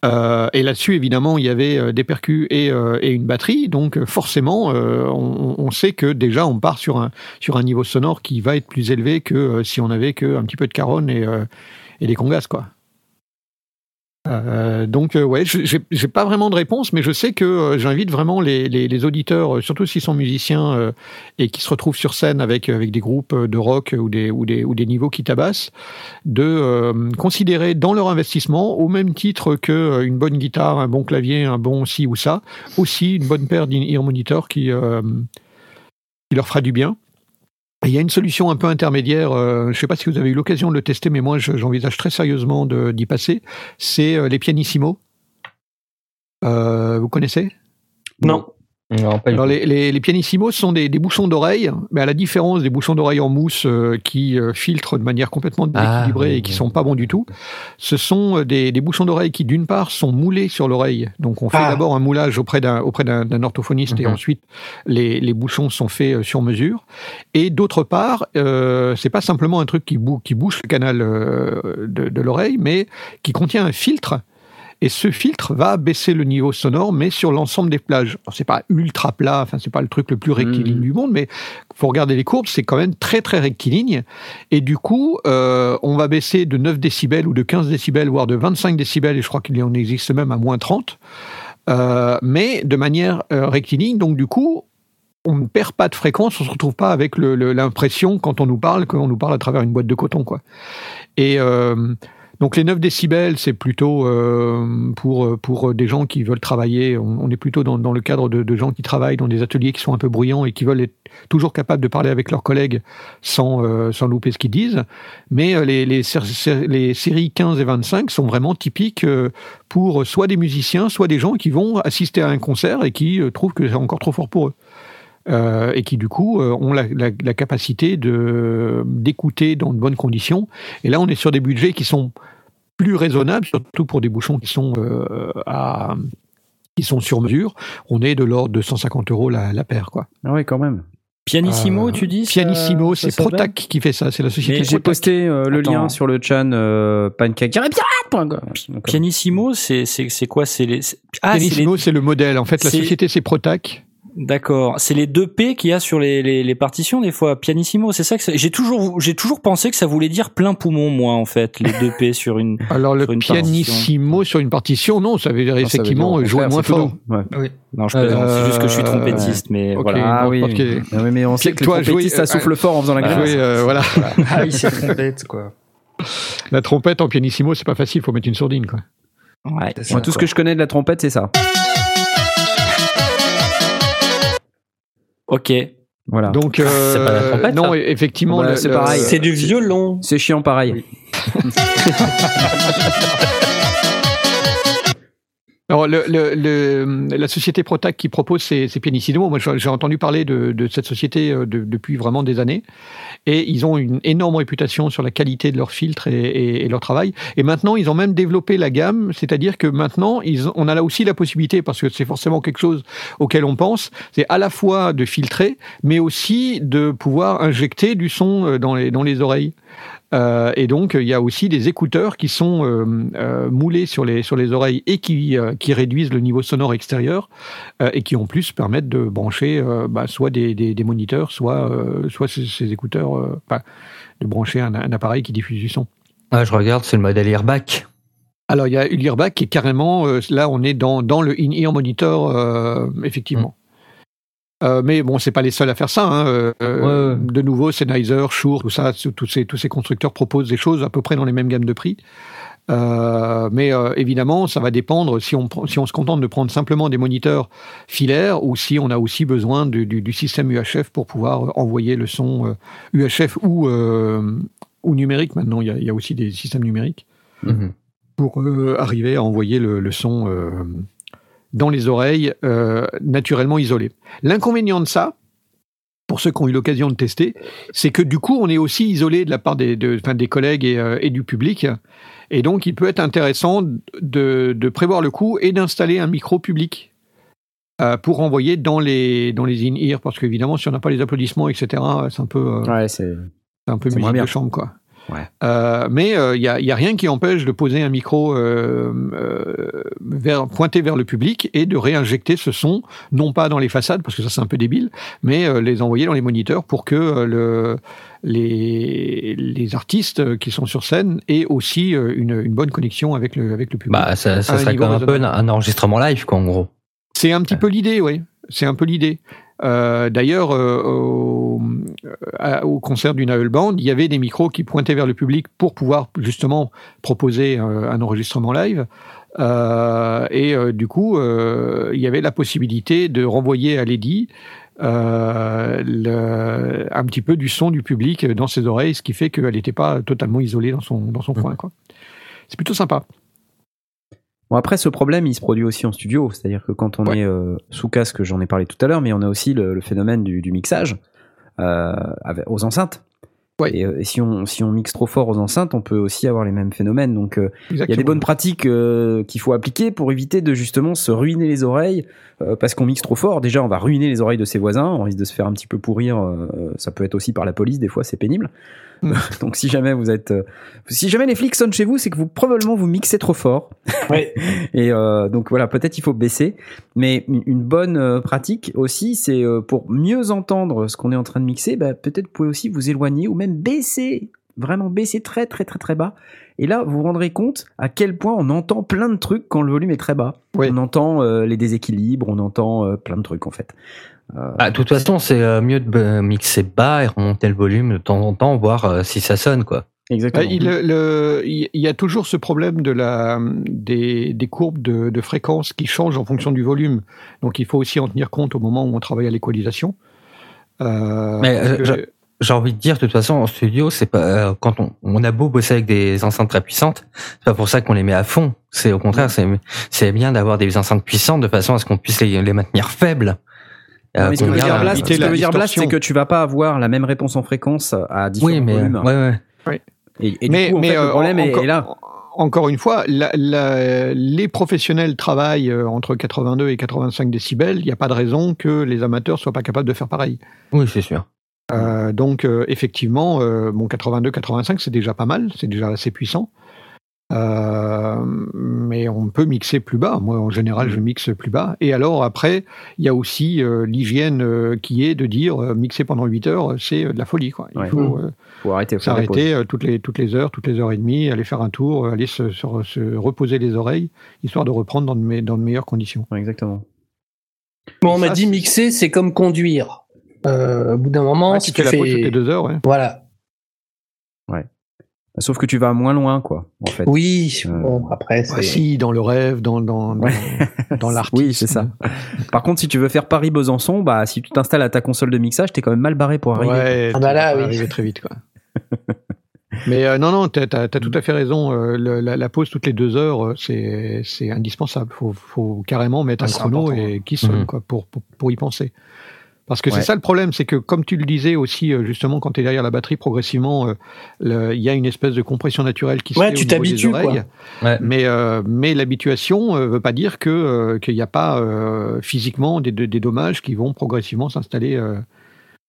Euh, et là-dessus, évidemment, il y avait euh, des percus et, euh, et une batterie, donc forcément, on, sait que déjà on part sur un niveau sonore qui va être plus élevé que si on avait que un petit peu de caronne et et des congas, quoi. Euh, donc euh, ouais, j'ai pas vraiment de réponse, mais je sais que euh, j'invite vraiment les, auditeurs, euh, surtout s'ils sont musiciens et qui se retrouvent sur scène avec des groupes de rock ou des niveaux qui tabassent, de considérer dans leur investissement, au même titre que une bonne guitare, un bon clavier, un bon ci ou ça, aussi une bonne paire d'ear qui leur fera du bien. Et il y a une solution un peu intermédiaire, euh, je ne sais pas si vous avez eu l'occasion de le tester, mais moi je- j'envisage très sérieusement d'y passer, c'est euh, les pianissimo. Euh, vous connaissez? Non. Non, pas du Alors les, les, les pianissimos sont des, des bouchons d'oreille, mais à la différence des bouchons d'oreille en mousse euh, qui euh, filtrent de manière complètement Ah, déséquilibrée oui, et qui oui. sont pas bons du tout, ce sont euh, des, des bouchons d'oreille qui d'une part sont moulés sur l'oreille. Donc on fait Ah. d'abord un moulage auprès d'un auprès d'un d'un orthophoniste et Mhm. ensuite les, les bouchons sont faits sur mesure. Et d'autre part, euh, c'est pas simplement un truc qui, bou qui bouche le canal euh, de, de l'oreille, mais qui contient un filtre. Et ce filtre va baisser le niveau sonore, mais sur l'ensemble des plages. C'est pas ultra plat, enfin, c'est pas le truc le plus rectiligne Mhm. du monde, mais faut regarder les courbes, c'est quand même très, très rectiligne. Et du coup, euh, on va baisser de 9 décibels ou de 15 décibels, voire de 25 décibels, et je crois qu'il en existe même à moins 30, euh, mais de manière euh, rectiligne. Donc, du coup, on ne perd pas de fréquence, on se retrouve pas avec l'impression, quand on nous parle, qu'on nous parle à travers une boîte de coton, quoi. Et donc les 9 décibels, c'est plutôt euh, pour, pour des gens qui veulent travailler. On, est plutôt dans, dans le cadre de, de gens qui travaillent dans des ateliers qui sont un peu bruyants et qui veulent être toujours capables de parler avec leurs collègues sans, euh, sans louper ce qu'ils disent. Mais euh, les, les, les séries 15 et 25 sont vraiment typiques pour soit des musiciens, soit des gens qui vont assister à un concert et qui trouvent que c'est encore trop fort pour eux. Euh, et qui du coup euh, ont la, la- la capacité de d'écouter dans de bonnes conditions. Et là, on est sur des budgets qui sont plus raisonnables, surtout pour des bouchons qui sont euh, à qui sont sur mesure. On est de l'ordre de 150 euros la, la paire, quoi. Ah oui, quand même. Pianissimo, Euh, tu dis Pianissimo, c'est Protac qui fait ça. C'est la société J'ai posté euh, le Attends. lien sur le chan euh, euh, Pianissimo, c'est quoi? C'est les c'est- ah c'est les Pianissimo, c'est le modèle. En fait, la société, c'est Protac. D'accord. C'est les deux P qu'il y a sur les, les, les partitions des fois. Pianissimo, c'est ça que j'ai toujours j'ai toujours pensé que ça voulait dire plein poumon moi en fait les deux P sur une. [LAUGHS] Alors, le une pianissimo sur une partition, non, ça veut dire ça veut dire, effectivement au jouer moins fort. Non, je plaisante. c'est juste que je suis Euh, trompettiste, mais ok. voilà. Ah oui, ok. oui. Ah oui, mais on sait que Toi, le trompettiste, jouer- ça souffle fort en faisant la Ah, euh, voilà. [LAUGHS] Ah, il s'est [LAUGHS] trompette, quoi. La trompette en pianissimo, c'est pas facile, faut mettre une sourdine, quoi. Ouais. Moi, tout ce que je connais de la trompette, c'est ça. Ok. Voilà. Donc, euh, [LAUGHS] C'est pas la trompette, non, ça effectivement, Bah, le- c'est le- pareil. C'est du violon. C'est chiant pareil. [LAUGHS] Alors, le, le, le- la société Protac qui propose ces, ces moi j'ai entendu parler de, de cette société euh, de- depuis vraiment des années, et ils ont une énorme réputation sur la qualité de leurs filtres et, et- leur travail. Et maintenant, ils ont même développé la gamme, c'est-à-dire que maintenant, ils on a là aussi la possibilité, parce que c'est forcément quelque chose auquel on pense, c'est à la fois de filtrer, mais aussi de pouvoir injecter du son euh, dans les, dans les oreilles. Euh, et donc, il y a aussi des écouteurs qui sont euh, euh, moulés sur les, sur les oreilles et qui, qui réduisent le niveau sonore extérieur et qui en plus permettent de brancher bah, soit des, des, des moniteurs, soit, soit ces, ces écouteurs, enfin, de brancher un, un appareil qui diffuse du son. Ah, je regarde, c'est le modèle Earback. Alors, il y a l'earback qui est carrément, euh, là, on est dans, dans le in-ear monitor, euh, effectivement. Euh, mais bon, c'est pas les seuls à faire ça. hein. Euh, euh, Ouais. De nouveau, Sennheiser, Shure, tout ça, tous ces, tous ces constructeurs proposent des choses à peu près dans les mêmes gammes de prix. Euh, mais euh, évidemment, ça va dépendre si on, prend- si on se contente de prendre simplement des moniteurs filaires ou si on a aussi besoin du, du- du système UHF pour pouvoir envoyer le son euh, UHF ou, euh, ou numérique. Maintenant, il y, a, il y a aussi des systèmes numériques Mhm. pour euh, arriver à envoyer le, le son euh, dans les oreilles euh, naturellement isolé. L'inconvénient de ça, pour ceux qui ont eu l'occasion de tester, c'est que du coup, on est aussi isolé de la part des, de- enfin, des collègues et, euh, et du public. Et donc, il peut être intéressant de, de prévoir le coup et d'installer un micro public euh, pour envoyer dans les, dans les in-ear. Parce qu'évidemment, si on n'a pas les applaudissements, etc., c'est un peu, euh, Ouais, c'est. c'est un peu musique de chambre, quoi. Ouais. Euh, mais il n'y a, rien qui empêche de poser un micro euh, euh, vers, pointé vers le public et de réinjecter ce son, non pas dans les façades, parce que ça c'est un peu débile, mais euh, les envoyer dans les moniteurs pour que euh, le, les, les artistes qui sont sur scène aient aussi euh, une, une bonne connexion avec le, avec le public. Bah, ça, ça serait comme un peu un, un enregistrement live, quoi, en gros. C'est un petit peu l'idée, oui. C'est un peu l'idée. Euh, D'ailleurs, euh, au, à- au concert du Naël Band, il y avait des micros qui pointaient vers le public pour pouvoir justement proposer euh, un enregistrement live. Euh, et euh, du coup, euh, il y avait la possibilité de renvoyer à Lady euh, le- un petit peu du son du public dans ses oreilles, ce qui fait qu'elle n'était pas totalement isolée dans son, dans son coin. quoi. C'est plutôt sympa. Bon après ce problème il se produit aussi en studio, c'est-à-dire que quand on Ouais. est euh, sous casque, j'en ai parlé tout à l'heure, mais on a aussi le, le phénomène du, du mixage euh, avec- aux enceintes. Ouais. Et, euh, et si on si on mixe trop fort aux enceintes, on peut aussi avoir les mêmes phénomènes. Donc euh, il y a des bonnes pratiques qu'il faut appliquer pour éviter de justement se ruiner les oreilles parce qu'on mixe trop fort. Déjà, on va ruiner les oreilles de ses voisins, on risque de se faire un petit peu pourrir. ça peut être aussi par la police, des fois, c'est pénible. [LAUGHS] Donc, si jamais vous êtes, euh, si jamais les flics sonnent chez vous, c'est que vous probablement vous mixez trop fort. [LAUGHS] Ouais. [LAUGHS] Et euh, donc voilà, peut-être il faut baisser. Mais une bonne euh, pratique aussi, c'est pour mieux entendre ce qu'on est en train de mixer, bah, peut-être vous pouvez aussi vous éloigner ou même baisser, vraiment baisser très très très très bas. Et là, vous vous rendrez compte à quel point on entend plein de trucs quand le volume est très bas. Oui. On entend euh, les déséquilibres, on entend euh, plein de trucs en fait. Euh, Ah, de toute façon, c'est euh, mieux de euh, mixer bas et remonter le volume de temps en temps, voir si ça sonne, quoi. exactement. Ah, il, le- il il y a toujours ce problème de la, des, des courbes de, de fréquence qui changent en fonction du volume. Donc il faut aussi en tenir compte au moment où on travaille à l'équalisation. Euh, Mais, que- J'ai envie de dire, de toute façon, en studio, c'est pas euh, quand on, on a beau bosser avec des enceintes très puissantes, c'est pas pour ça qu'on les met à fond. C'est au contraire, c'est c'est bien d'avoir des enceintes puissantes de façon à ce qu'on puisse les, les maintenir faibles. Non, Euh, mais ce que veut dire Blast, éviter ce que la veut dire Blast, c'est que tu vas pas avoir la même réponse en fréquence à différents Oui, mais volumes. ouais, ouais. Et, et mais du coup, en mais, fait, euh, le problème est, encore, est là. Encore une fois, la- la- les professionnels travaillent euh, entre 82 et 85 décibels. Il n'y a pas de raison que les amateurs soient pas capables de faire pareil. Oui, c'est sûr. Euh, donc euh, effectivement, euh, bon 82-85 c'est déjà pas mal, c'est déjà assez puissant. Euh, mais on peut mixer plus bas. Moi, en général, je mixe plus bas. Et alors après, il y a aussi euh, l'hygiène euh, qui est de dire euh, mixer pendant 8 heures, c'est euh, de la folie. Quoi. Il Ouais. faut euh, arrêter. s'arrêter euh, toutes les toutes les heures, toutes les heures et demie, aller faire un tour, aller se, se, se reposer les oreilles, histoire de reprendre dans de, me- dans de meilleures conditions. Ouais, exactement. Bon, on m'a dit mixer, c'est comme conduire. Euh, au bout d'un moment, Ouais, si tu tu fais la pause toutes fais. les deux heures, ouais. Voilà. Sauf que tu vas moins loin, quoi, en fait. Oui, Euh, bon, après, c'est. si, dans le rêve, dans, dans, dans, Ouais. [LAUGHS] dans l'artiste. Oui, c'est ça. Par contre, si tu veux faire Paris-Besançon, bah, si tu t'installes à ta console de mixage, t'es quand même mal barré pour arriver. Ouais, Ah bah tu là, oui. arriver très vite, quoi. [LAUGHS] Mais euh, non, non, t'as as, tout à fait raison. euh, le- la, la pause toutes les deux heures, euh, c'est c'est indispensable. Faut, faut carrément mettre Ah, un chrono et qui sonne, Mhm. quoi, pour, pour, pour y penser. Parce que Ouais. c'est ça le problème, c'est que comme tu le disais aussi, euh, justement, quand tu es derrière la batterie, progressivement, euh, il y a une espèce de compression naturelle qui se Ouais, fait tu au niveau des t'habitues, quoi. oreilles. Ouais. Mais, euh, mais l'habituation euh, veut pas dire que euh, qu'il n'y a pas euh, physiquement des, des, des dommages qui vont progressivement s'installer euh,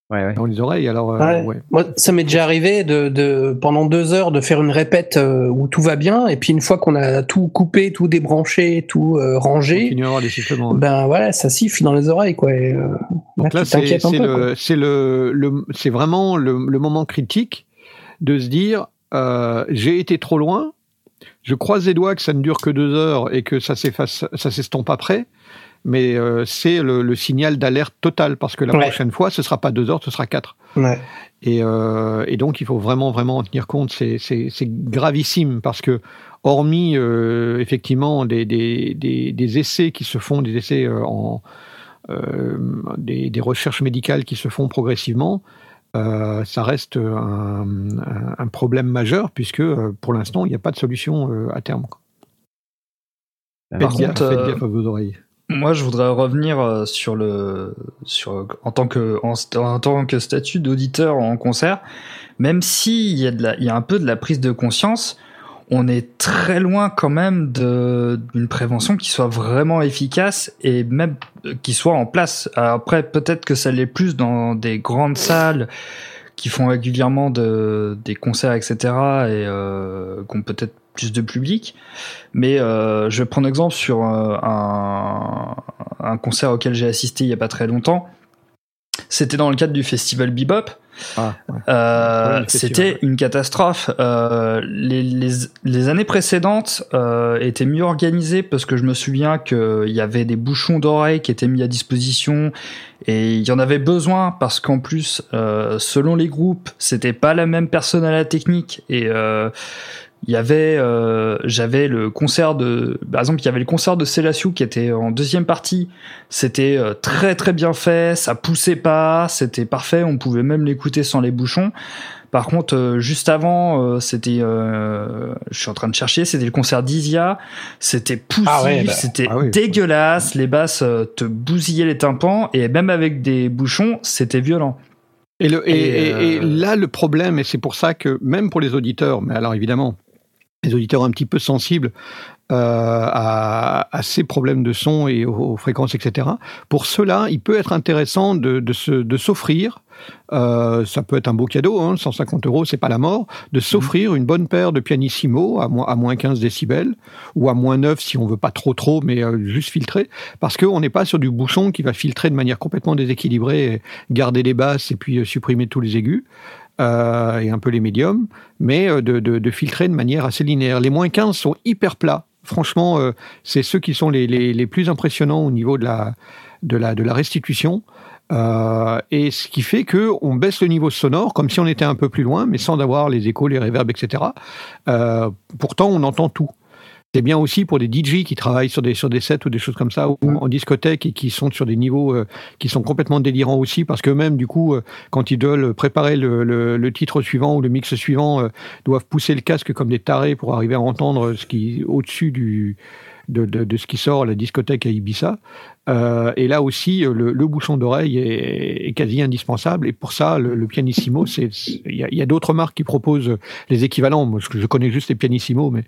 Ouais, ouais. dans les oreilles. Alors, euh, Ouais. ouais. Moi, ça m'est déjà arrivé de, de pendant deux heures de faire une répète euh, où tout va bien, et puis une fois qu'on a tout coupé, tout débranché, tout euh, rangé, sifflements. ben voilà, ça siffle dans les oreilles, quoi. et, euh, Donc là, c'est le, c'est le, le- c'est vraiment le, le moment critique de se dire euh, j'ai été trop loin. Je croise les doigts que ça ne dure que deux heures et que ça s'efface, ça s'estompe après. Mais euh, c'est le, le signal d'alerte total parce que la Ouais. prochaine fois, ce sera pas deux heures, ce sera quatre. Ouais. Et, euh, et donc, il faut vraiment, vraiment en tenir compte. C'est, c'est, c'est gravissime parce que, hormis euh, effectivement des, des, des, des essais qui se font, des essais euh, en euh, des, des recherches médicales qui se font progressivement, euh, ça reste un, problème majeur puisque euh, pour l'instant, il n'y a pas de solution euh, à terme. Par Faites gaffe, contre, faites gaffe à vos oreilles. Moi, je voudrais revenir euh, sur le, sur en tant que en, en tant que statut d'auditeur en concert. Même s'il y a de la, il y a un peu de la prise de conscience, on est très loin quand même d'une prévention qui soit vraiment efficace et même euh, qui soit en place. Après, peut-être que ça l'est plus dans des grandes salles qui font régulièrement de, des concerts, etc. et euh, peut-être plus de public. Mais euh, je vais prendre exemple sur euh, un, un concert auquel j'ai assisté il y a pas très longtemps. C'était dans le cadre du festival Bebop. Ah, ouais. Euh, C'était une catastrophe. Euh, les, les, les années précédentes euh, étaient mieux organisées parce que je me souviens qu'il y avait des bouchons d'oreilles qui étaient mis à disposition et il y en avait besoin parce qu'en plus, selon les groupes, c'était pas la même personne à la technique et il y avait, euh, j'avais le concert de, par exemple, il y avait le concert de Célassiou qui était en deuxième partie. C'était euh, très très bien fait, ça poussait pas, c'était parfait, on pouvait même l'écouter sans les bouchons. Par contre, euh, juste avant, c'était, je suis en train de chercher, c'était le concert d'Isia. C'était poussif, Ah ouais, bah, c'était ah oui. dégueulasse. Les basses te bousillaient les tympans et même avec des bouchons, c'était violent. Et, le, et, Et, et- et là, le problème, et c'est pour ça que même pour les auditeurs, mais alors évidemment, les auditeurs un petit peu sensibles euh, à, à ces problèmes de son et aux, aux fréquences, etc. Pour cela, il peut être intéressant de, de, se- de s'offrir. euh, ça peut être un beau cadeau, hein, 150 euros, c'est pas la mort, de s'offrir une bonne paire de pianissimo à moins, à moins 15 décibels ou à moins 9 si on veut pas trop trop, mais euh, juste filtrer, parce qu'on n'est pas sur du bouchon qui va filtrer de manière complètement déséquilibrée, garder les basses et puis euh, supprimer tous les aigus euh, et un peu les médiums, mais euh, de, filtrer de manière assez linéaire. Les moins 15 sont hyper plats. Franchement, euh, c'est ceux qui sont les, plus impressionnants au niveau de la, restitution. Et ce qui fait que on baisse le niveau sonore comme si on était un peu plus loin, mais sans avoir les échos, les réverbes, etc. Pourtant, on entend tout. C'est bien aussi pour des DJ qui travaillent sur des, sur des sets ou des choses comme ça, ou en discothèque et qui sont sur des niveaux euh, qui sont complètement délirants aussi, parce qu'eux-mêmes, du coup, euh, quand ils doivent préparer le, le, le titre suivant ou le mix suivant, euh, doivent pousser le casque comme des tarés pour arriver à entendre ce qui au-dessus du de, de, de ce qui sort à la discothèque à Ibiza. Euh, et là aussi, euh, le, le bouchon d'oreille est, est quasi indispensable. Et pour ça, le, le pianissimo, il y a, a d'autres marques qui proposent les équivalents. Moi, je, connais juste les pianissimo, mais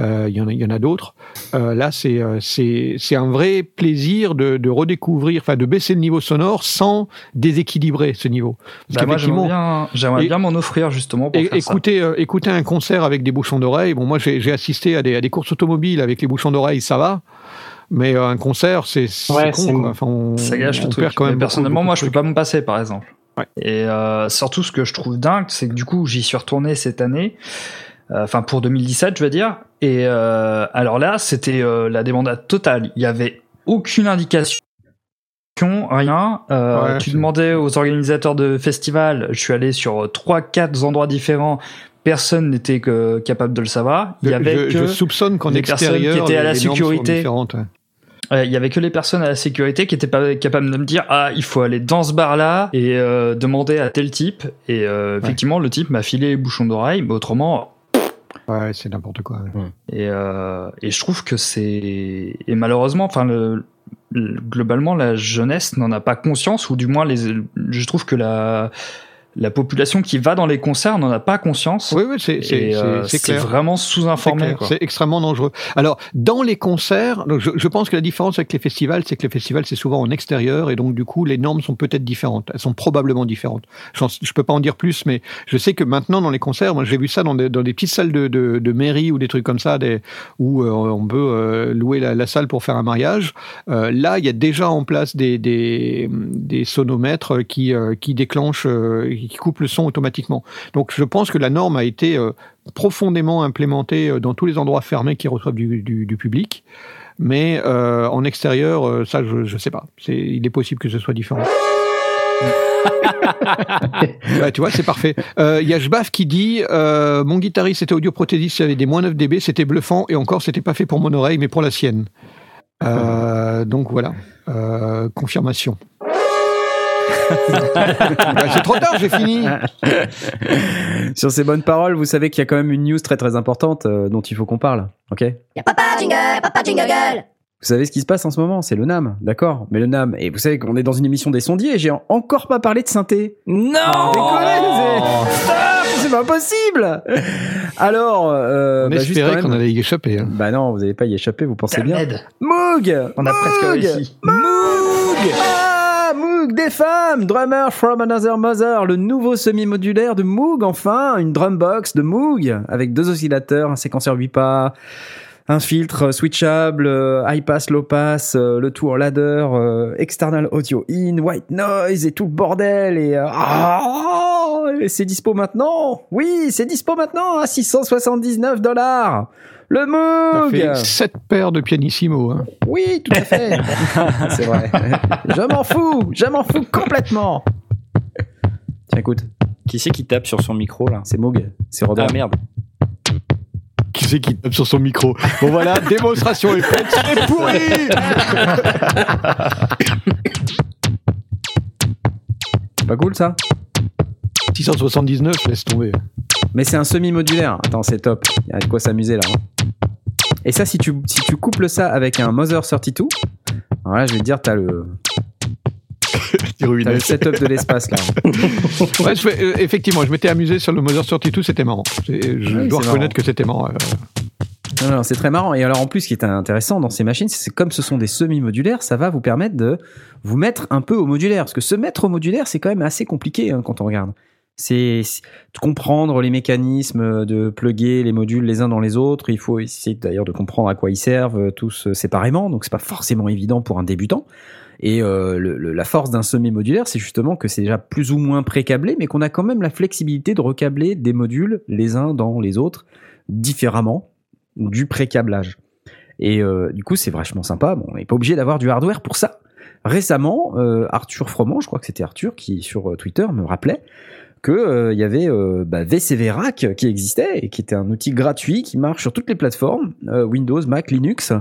euh, il y en a, a d'autres. Euh, là, c'est euh, c'est un vrai plaisir de, de redécouvrir, enfin, de baisser le niveau sonore sans déséquilibrer ce niveau. Bah, moi, j'aimerais bien, m'en offrir justement pour faire ça. écouter, euh, écouter un concert avec des bouchons d'oreille, bon, moi j'ai j'ai assisté à des, à des courses automobiles avec les bouchons d'oreille, ça va. Mais euh, un concert, c'est Ouais, con. c'est- quoi. Enfin, on, Ça gâche on le truc. perd quand même Mais beaucoup- personnellement, moi, je peux pas me passer, par exemple. Ouais. Et euh, surtout, ce que je trouve dingue, c'est que du coup, j'y suis retourné cette année. euh, Enfin, pour 2017, je veux dire. Et euh, alors là, c'était euh, la débandade totale. Il y avait aucune indication. Rien. Euh, Ouais, tu demandais aux organisateurs de festival. Je suis allé sur trois, quatre endroits différents. Personne n'était capable de le savoir. Il y avait je, que je soupçonne qu'en des personnes extérieur, qui étaient à la sécurité. Euh, il y avait que les personnes à la sécurité qui étaient pas capables de me dire ah il faut aller dans ce bar là et euh, demander à tel type et euh, effectivement le type m'a filé les bouchons d'oreille mais autrement Ouais, c'est n'importe quoi. ouais. et euh, et je trouve que c'est et malheureusement enfin le, le- globalement la jeunesse n'en a pas conscience ou du moins les je trouve que la la population qui va dans les concerts n'en a pas conscience Oui, oui, c'est euh, vraiment sous-informé. C'est extrêmement dangereux. Alors, dans les concerts, donc je, je pense que la différence avec les festivals, c'est que les festivals, c'est souvent en extérieur, et donc du coup, les normes sont peut-être différentes. Elles sont probablement différentes. Je peux pas en dire plus, mais je sais que maintenant, dans les concerts, moi j'ai vu ça dans des, dans des petites salles de, de, de mairie ou des trucs comme ça, des, où euh, on peut euh, louer la, la salle pour faire un mariage. Euh, là, il y a déjà en place des, des, des sonomètres qui, qui déclenchent, qui coupent le son automatiquement. Donc je pense que la norme a été euh, profondément implémentée euh, dans tous les endroits fermés qui reçoivent du, du, du public. Mais euh, en extérieur, ça, je ne sais pas. C'est, il est possible que ce soit différent. [LAUGHS] Bah, tu vois, c'est parfait. Euh, Il y a Jbaf qui dit euh, Mon guitariste était audioprothésiste, il avait des moins 9 dB, c'était bluffant, et encore, c'était pas fait pour mon oreille, mais pour la sienne. Euh, donc voilà, confirmation. Bah, c'est trop tard, j'ai fini. [LAUGHS] Sur ces bonnes paroles, vous savez qu'il y a quand même une news très très importante euh, dont il faut qu'on parle. Ok? Vous papa jingle, papa jingle gueule. savez ce qui se passe en ce moment? C'est le NAM, d'accord? Mais le NAM, et vous savez qu'on est dans une émission des sondiers et j'ai en- encore pas parlé de synthé. Non Décollez, c'est- Stop, c'est pas possible Alors, euh, On bah, espérait qu'on allait y échapper. hein. Bah non, vous n'allez pas y échapper, vous pensez bien. Moog on a presque Moog réussi. Moog Ah, Des femmes Drummer from Another Mother, le nouveau semi-modulaire de Moog, enfin, une drum box de Moog, avec deux oscillateurs, un séquenceur 8 pas, un filtre switchable, euh, high pass, low pass, euh, le tout en ladder, euh, external audio in, white noise et tout le bordel et, et c'est dispo maintenant. Oui, c'est dispo maintenant à 679 dollars. Le Moog. fait sept paires de pianissimo. Hein. Oui, tout à fait. [LAUGHS] c'est vrai. Je m'en fous, je m'en fous complètement. Tiens, écoute, Qui c'est qui tape sur son micro là c'est Moog, c'est Robert. Ah merde. qui c'est qui tape sur son micro Bon voilà, [LAUGHS] démonstration est faite, c'est pourri Pas cool ça 679, laisse tomber. Mais c'est un semi-modulaire. Attends, c'est top. Il y a de quoi s'amuser là. hein. Et ça, si tu, si tu couples ça avec un Mother 32, alors là, je vais te dire, t'as le, [LAUGHS] t'as le setup de l'espace là. [LAUGHS] Ouais, je fais- euh, effectivement, je m'étais amusé sur le Mother 32, c'était marrant. C'est- Je Oui, dois reconnaître marrant. que c'était marrant. euh. Non, non, c'est très marrant. Et alors, en plus, ce qui est intéressant dans ces machines, c'est que comme ce sont des semi-modulaires, ça va vous permettre de vous mettre un peu au modulaire. Parce que se mettre au modulaire, c'est quand même assez compliqué hein, quand on regarde. C'est comprendre les mécanismes, de plugger les modules les uns dans les autres. Il faut essayer d'ailleurs de comprendre à quoi ils servent euh, tous euh, séparément. Donc, c'est pas forcément évident pour un débutant. Et euh, le- le- la force d'un semi-modulaire, c'est justement que c'est déjà plus ou moins pré-câblé, mais qu'on a quand même la flexibilité de recabler des modules les uns dans les autres différemment du pré-câblage. Et euh, du coup, c'est vachement sympa. Bon, on n'est pas obligé d'avoir du hardware pour ça. Récemment, euh, Arthur Froment, je crois que c'était Arthur qui sur euh, Twitter me rappelait que euh, il y avait euh, bah, VCV Rack qui existait et qui était un outil gratuit qui marche sur toutes les plateformes euh, Windows, Mac, Linux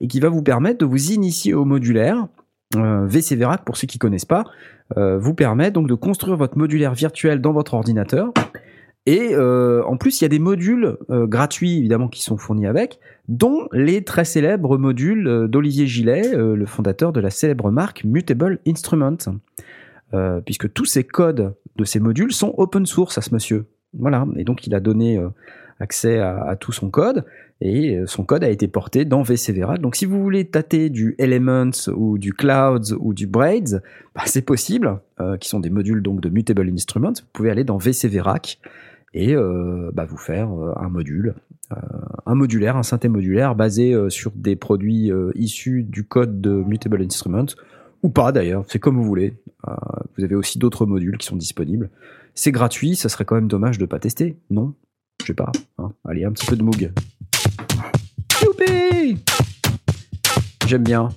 et qui va vous permettre de vous initier au modulaire. VCV Rack, pour ceux qui connaissent pas, vous permet donc de construire votre modulaire virtuel dans votre ordinateur. Et en plus, il y a des modules gratuits évidemment qui sont fournis avec, dont les très célèbres modules d'Olivier Gillet, le fondateur de la célèbre marque Mutable Instruments, Euh, puisque tous ces codes de ces modules sont open source à ce monsieur. Voilà, et donc il a donné euh, accès à, tout son code, et euh, son code a été porté dans VCVRAC. Donc si vous voulez tâter du Elements ou du Clouds ou du Braids, bah, c'est possible, euh, qui sont des modules donc de Mutable Instruments. Vous pouvez aller dans VCVRAC et bah, vous faire un module, un modulaire, un synthé modulaire basé sur des produits issus du code de Mutable Instruments, ou pas d'ailleurs, c'est comme vous voulez. Euh, vous avez aussi d'autres modules qui sont disponibles. C'est gratuit, ça serait quand même dommage de pas tester, non Je sais pas. hein. Allez, un petit peu de Moog. J'aime bien.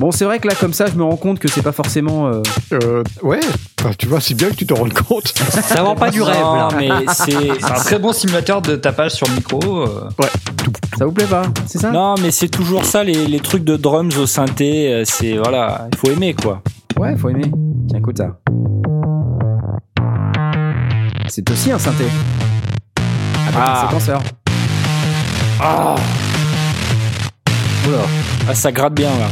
Bon, c'est vrai que là, comme ça, je me rends compte que c'est pas forcément. euh, Euh, ouais, Enfin, tu vois, c'est bien que tu te rendes compte. Ça vend pas du rêve, Non, là. mais c'est. [LAUGHS] C'est un très bon simulateur de tapage sur micro. euh. Ça vous plaît pas C'est ça? Non, mais c'est toujours ça, les, les trucs de drums au synthé. euh, C'est voilà, il faut aimer quoi. Ouais, faut aimer. Tiens, écoute ça. C'est aussi un synthé. Avec Ah. un séquenceur. Ah, ça gratte bien là.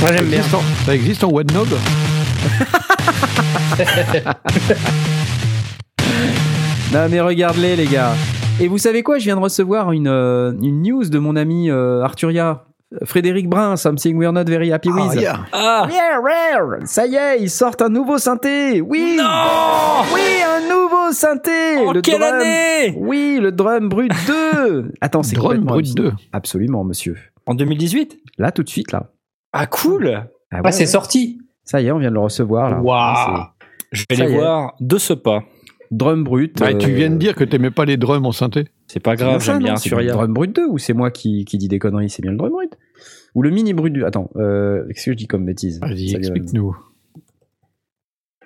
Moi j'aime bien. Existe en- Ça existe en web knob [LAUGHS] Non mais regarde-les les gars. Et vous savez quoi? Je viens de recevoir une, euh, une news de mon ami euh, Arturia. Frédéric Brun, Something We're Not Very Happy With. Ah, yeah. Ah Yeah, rare. Ça y est, ils sortent un nouveau synthé. Oui. Non Oui, un nouveau synthé. En Le quelle drum- année? Oui, le Drum Brut 2. Attends, c'est Drum complètement Brut hallucinant. 2. Absolument, monsieur. En 2018 Là, tout de suite, là. Ah cool Ah, Ah, ouais, c'est ouais. sorti. Ça y est, on vient de le recevoir là. Waouh. Je vais Ça les y est. voir de ce pas. Drum Brut. Ouais, Tu euh, viens de dire que t'aimais pas les drums en synthé. C'est pas grave, j'aime bien C'est bien le Surya. Drum Brut 2 ou c'est moi qui, qui dis des conneries C'est bien le Drum Brut Ou le Mini Brut 2 Attends, euh, qu'est-ce que je dis comme bêtise Vas-y, Ça vient- explique-nous.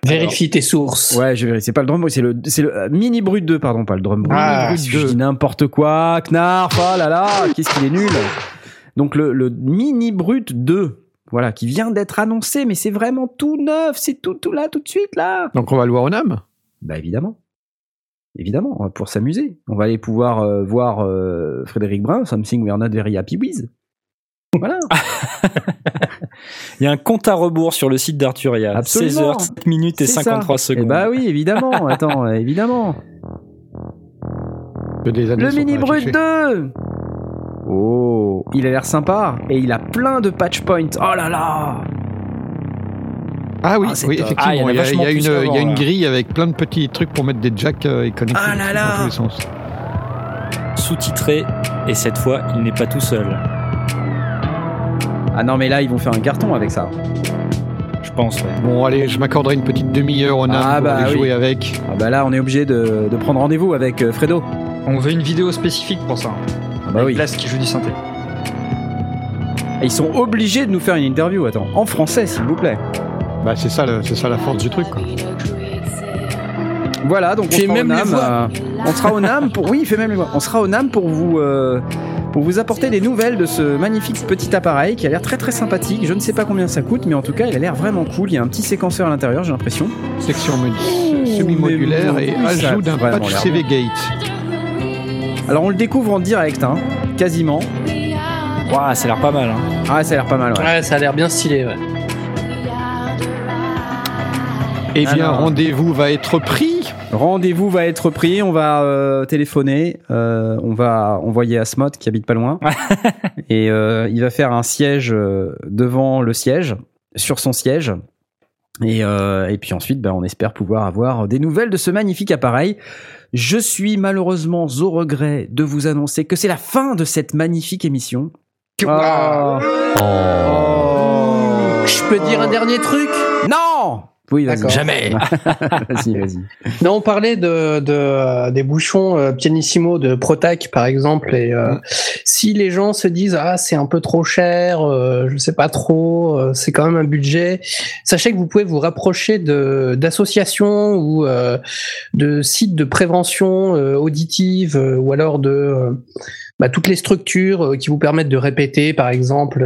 Vérifie tes sources. Ouais, je vérifie. C'est pas le Drum Brut, c'est le, c'est le euh, Mini Brut 2, pardon, pas le Drum Brut. Ah, Brut 2. Je dis n'importe quoi, Knarf, oh là là, qu'est-ce qu'il est nul. Donc le, le Mini Brut 2, voilà, qui vient d'être annoncé, mais c'est vraiment tout neuf, c'est tout, tout là, tout de suite là. Donc on va le voir au NAM Bah évidemment. Évidemment, on va pouvoir s'amuser. On va aller pouvoir euh, voir euh, Frédéric Brun, Something We're Not Very Happy With. Voilà. [LAUGHS] Il y a un compte à rebours sur le site d'Arturia. Absolument. 16h, 7 minutes et C'est ça. 53 Eh secondes. bah oui, évidemment. Attends, évidemment. Le Mini Brut affichées. 2 Oh, il a l'air sympa et il a plein de patch points. Oh là là Ah oui, Ah, oui effectivement. Ah, il y en a il y une, il y a qu'avant, une là. grille avec plein de petits trucs pour mettre des jacks euh, et connecter Ah là là. dans tous les sens. Sous-titré, et cette fois, il n'est pas tout seul. Ah non mais là ils vont faire un carton avec ça. Je pense, ouais. Bon, allez, je m'accorderai une petite demi-heure au NAM Ah, pour bah aller oui. jouer avec. Ah bah là on est obligé de, de prendre rendez-vous avec euh, Fredo. On veut une vidéo spécifique pour ça. Ah bah Avec oui. Blast qui joue du synthé. Et ils sont obligés de nous faire une interview, attends. En français s'il vous plaît. Bah, c'est ça, le- c'est ça la force du truc. Quoi. Voilà, donc on Fait sera même euh, on sera au NAM pour. Oui, il fait même les voix. On sera au NAM pour vous. euh, pour vous apporter des nouvelles de ce magnifique petit appareil qui a l'air très très sympathique. Je ne sais pas combien ça coûte, mais en tout cas, il a l'air vraiment cool. Il y a un petit séquenceur à l'intérieur, j'ai l'impression. Section modi- semi-modulaire et ajout d'un patch CV Gate. Alors, on le découvre en direct, hein, quasiment. Ouah, ça a l'air pas mal. Hein. Ah, ça a l'air pas mal, ouais. Ouais, ça a l'air bien stylé. Ouais. Eh bien, rendez-vous va être pris. Rendez-vous va être pris, on va euh, téléphoner, euh, on va envoyer Asmod qui habite pas loin, [LAUGHS] et euh, il va faire un siège euh, devant le siège, sur son siège, et, euh, et puis ensuite, ben, on espère pouvoir avoir des nouvelles de ce magnifique appareil. Je suis malheureusement au regret de vous annoncer que c'est la fin de cette magnifique émission. Ah. Oh. Je peux dire un dernier truc? Oui. D'accord. Jamais. [LAUGHS] vas-y, vas-y. Non, on parlait de, de, des bouchons euh, pianissimo de Protac par exemple, et euh, si les gens se disent ah c'est un peu trop cher, euh, je sais pas trop, euh, c'est quand même un budget, sachez que vous pouvez vous rapprocher de d'associations ou euh, de sites de prévention euh, auditive euh, ou alors de euh, bah, toutes les structures euh, qui vous permettent de répéter, par exemple.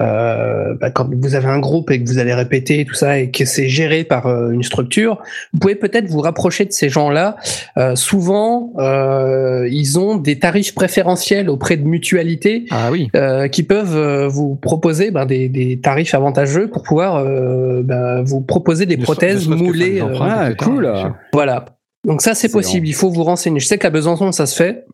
Euh, bah, quand vous avez un groupe et que vous allez répéter et tout ça et que c'est géré par euh, une structure, vous pouvez peut-être vous rapprocher de ces gens-là. Euh, souvent, euh, ils ont des tarifs préférentiels auprès de mutualités Ah oui. euh, qui peuvent euh, vous proposer ben, des, des tarifs avantageux pour pouvoir euh, ben, vous proposer des prothèses moulées. euh, ah, cool. voilà. Donc ça, c'est possible. Il faut vous renseigner. Je sais qu'à Besançon, ça se fait.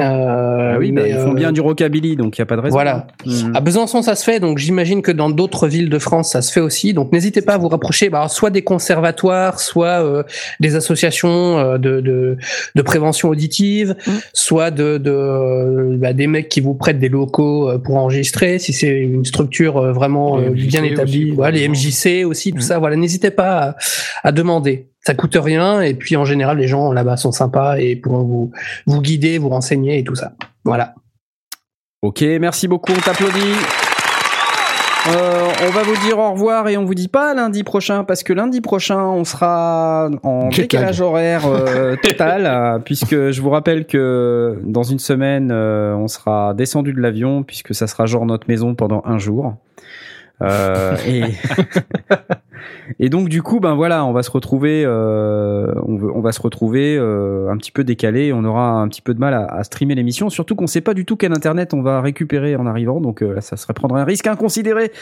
Euh, Ah oui, bah, mais, ils font euh, bien du rockabilly, donc il n'y a pas de raison. Voilà. Mhm. À Besançon, ça se fait, donc j'imagine que dans d'autres villes de France, ça se fait aussi. Donc n'hésitez pas à vous rapprocher, bah, soit des conservatoires, soit euh, des associations euh, de, de, de prévention auditive, Mm. soit de, de euh, bah, des mecs qui vous prêtent des locaux euh, pour enregistrer, si c'est une structure euh, vraiment Les euh, MJC bien établie. aussi, Voilà, les. MJC aussi, tout Mm. ça. Voilà, n'hésitez pas à, à demander. Ça coûte rien, et puis en général, les gens là-bas sont sympas et pourront vous, vous guider, vous renseigner et tout ça. Voilà. Ok, merci beaucoup, on t'applaudit. Euh, on va vous dire au revoir et on vous dit pas lundi prochain parce que lundi prochain on sera en Jet lag. décalage horaire euh, [LAUGHS] total euh, puisque je vous rappelle que dans une semaine euh, on sera descendu de l'avion puisque ça sera genre notre maison pendant un jour. Euh, et [LAUGHS] et donc du coup ben voilà on va se retrouver euh, on, veut- on va se retrouver euh, un petit peu décalé. On aura un petit peu de mal à, à streamer l'émission surtout qu'on sait pas du tout quel internet on va récupérer en arrivant. Donc là ça serait prendre un risque inconsidéré.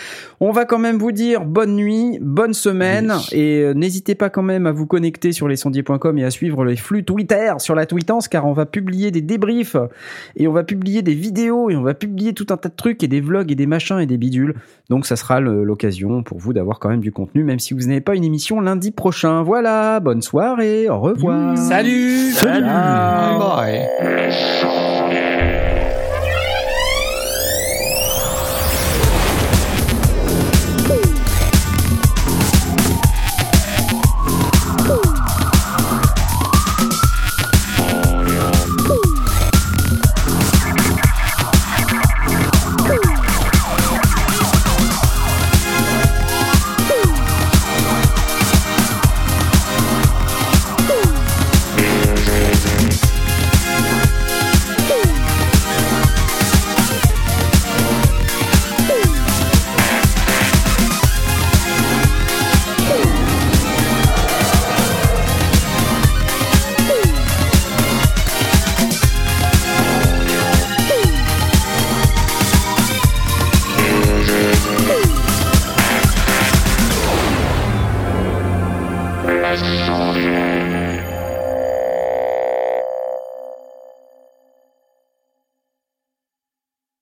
On va quand même vous dire bonne nuit bonne semaine. Et n'hésitez pas quand même à vous connecter sur lesondiers.com et à suivre les flux Twitter sur la tweetance car on va publier des débriefs et on va publier des vidéos et on va publier tout un tas de trucs et des vlogs et des machins et des bidules. Donc ça sera l'occasion pour vous d'avoir quand même du contenu, même si vous n'avez pas une émission lundi prochain. Voilà, bonne soirée, au revoir. Salut Salut. Bye. Let's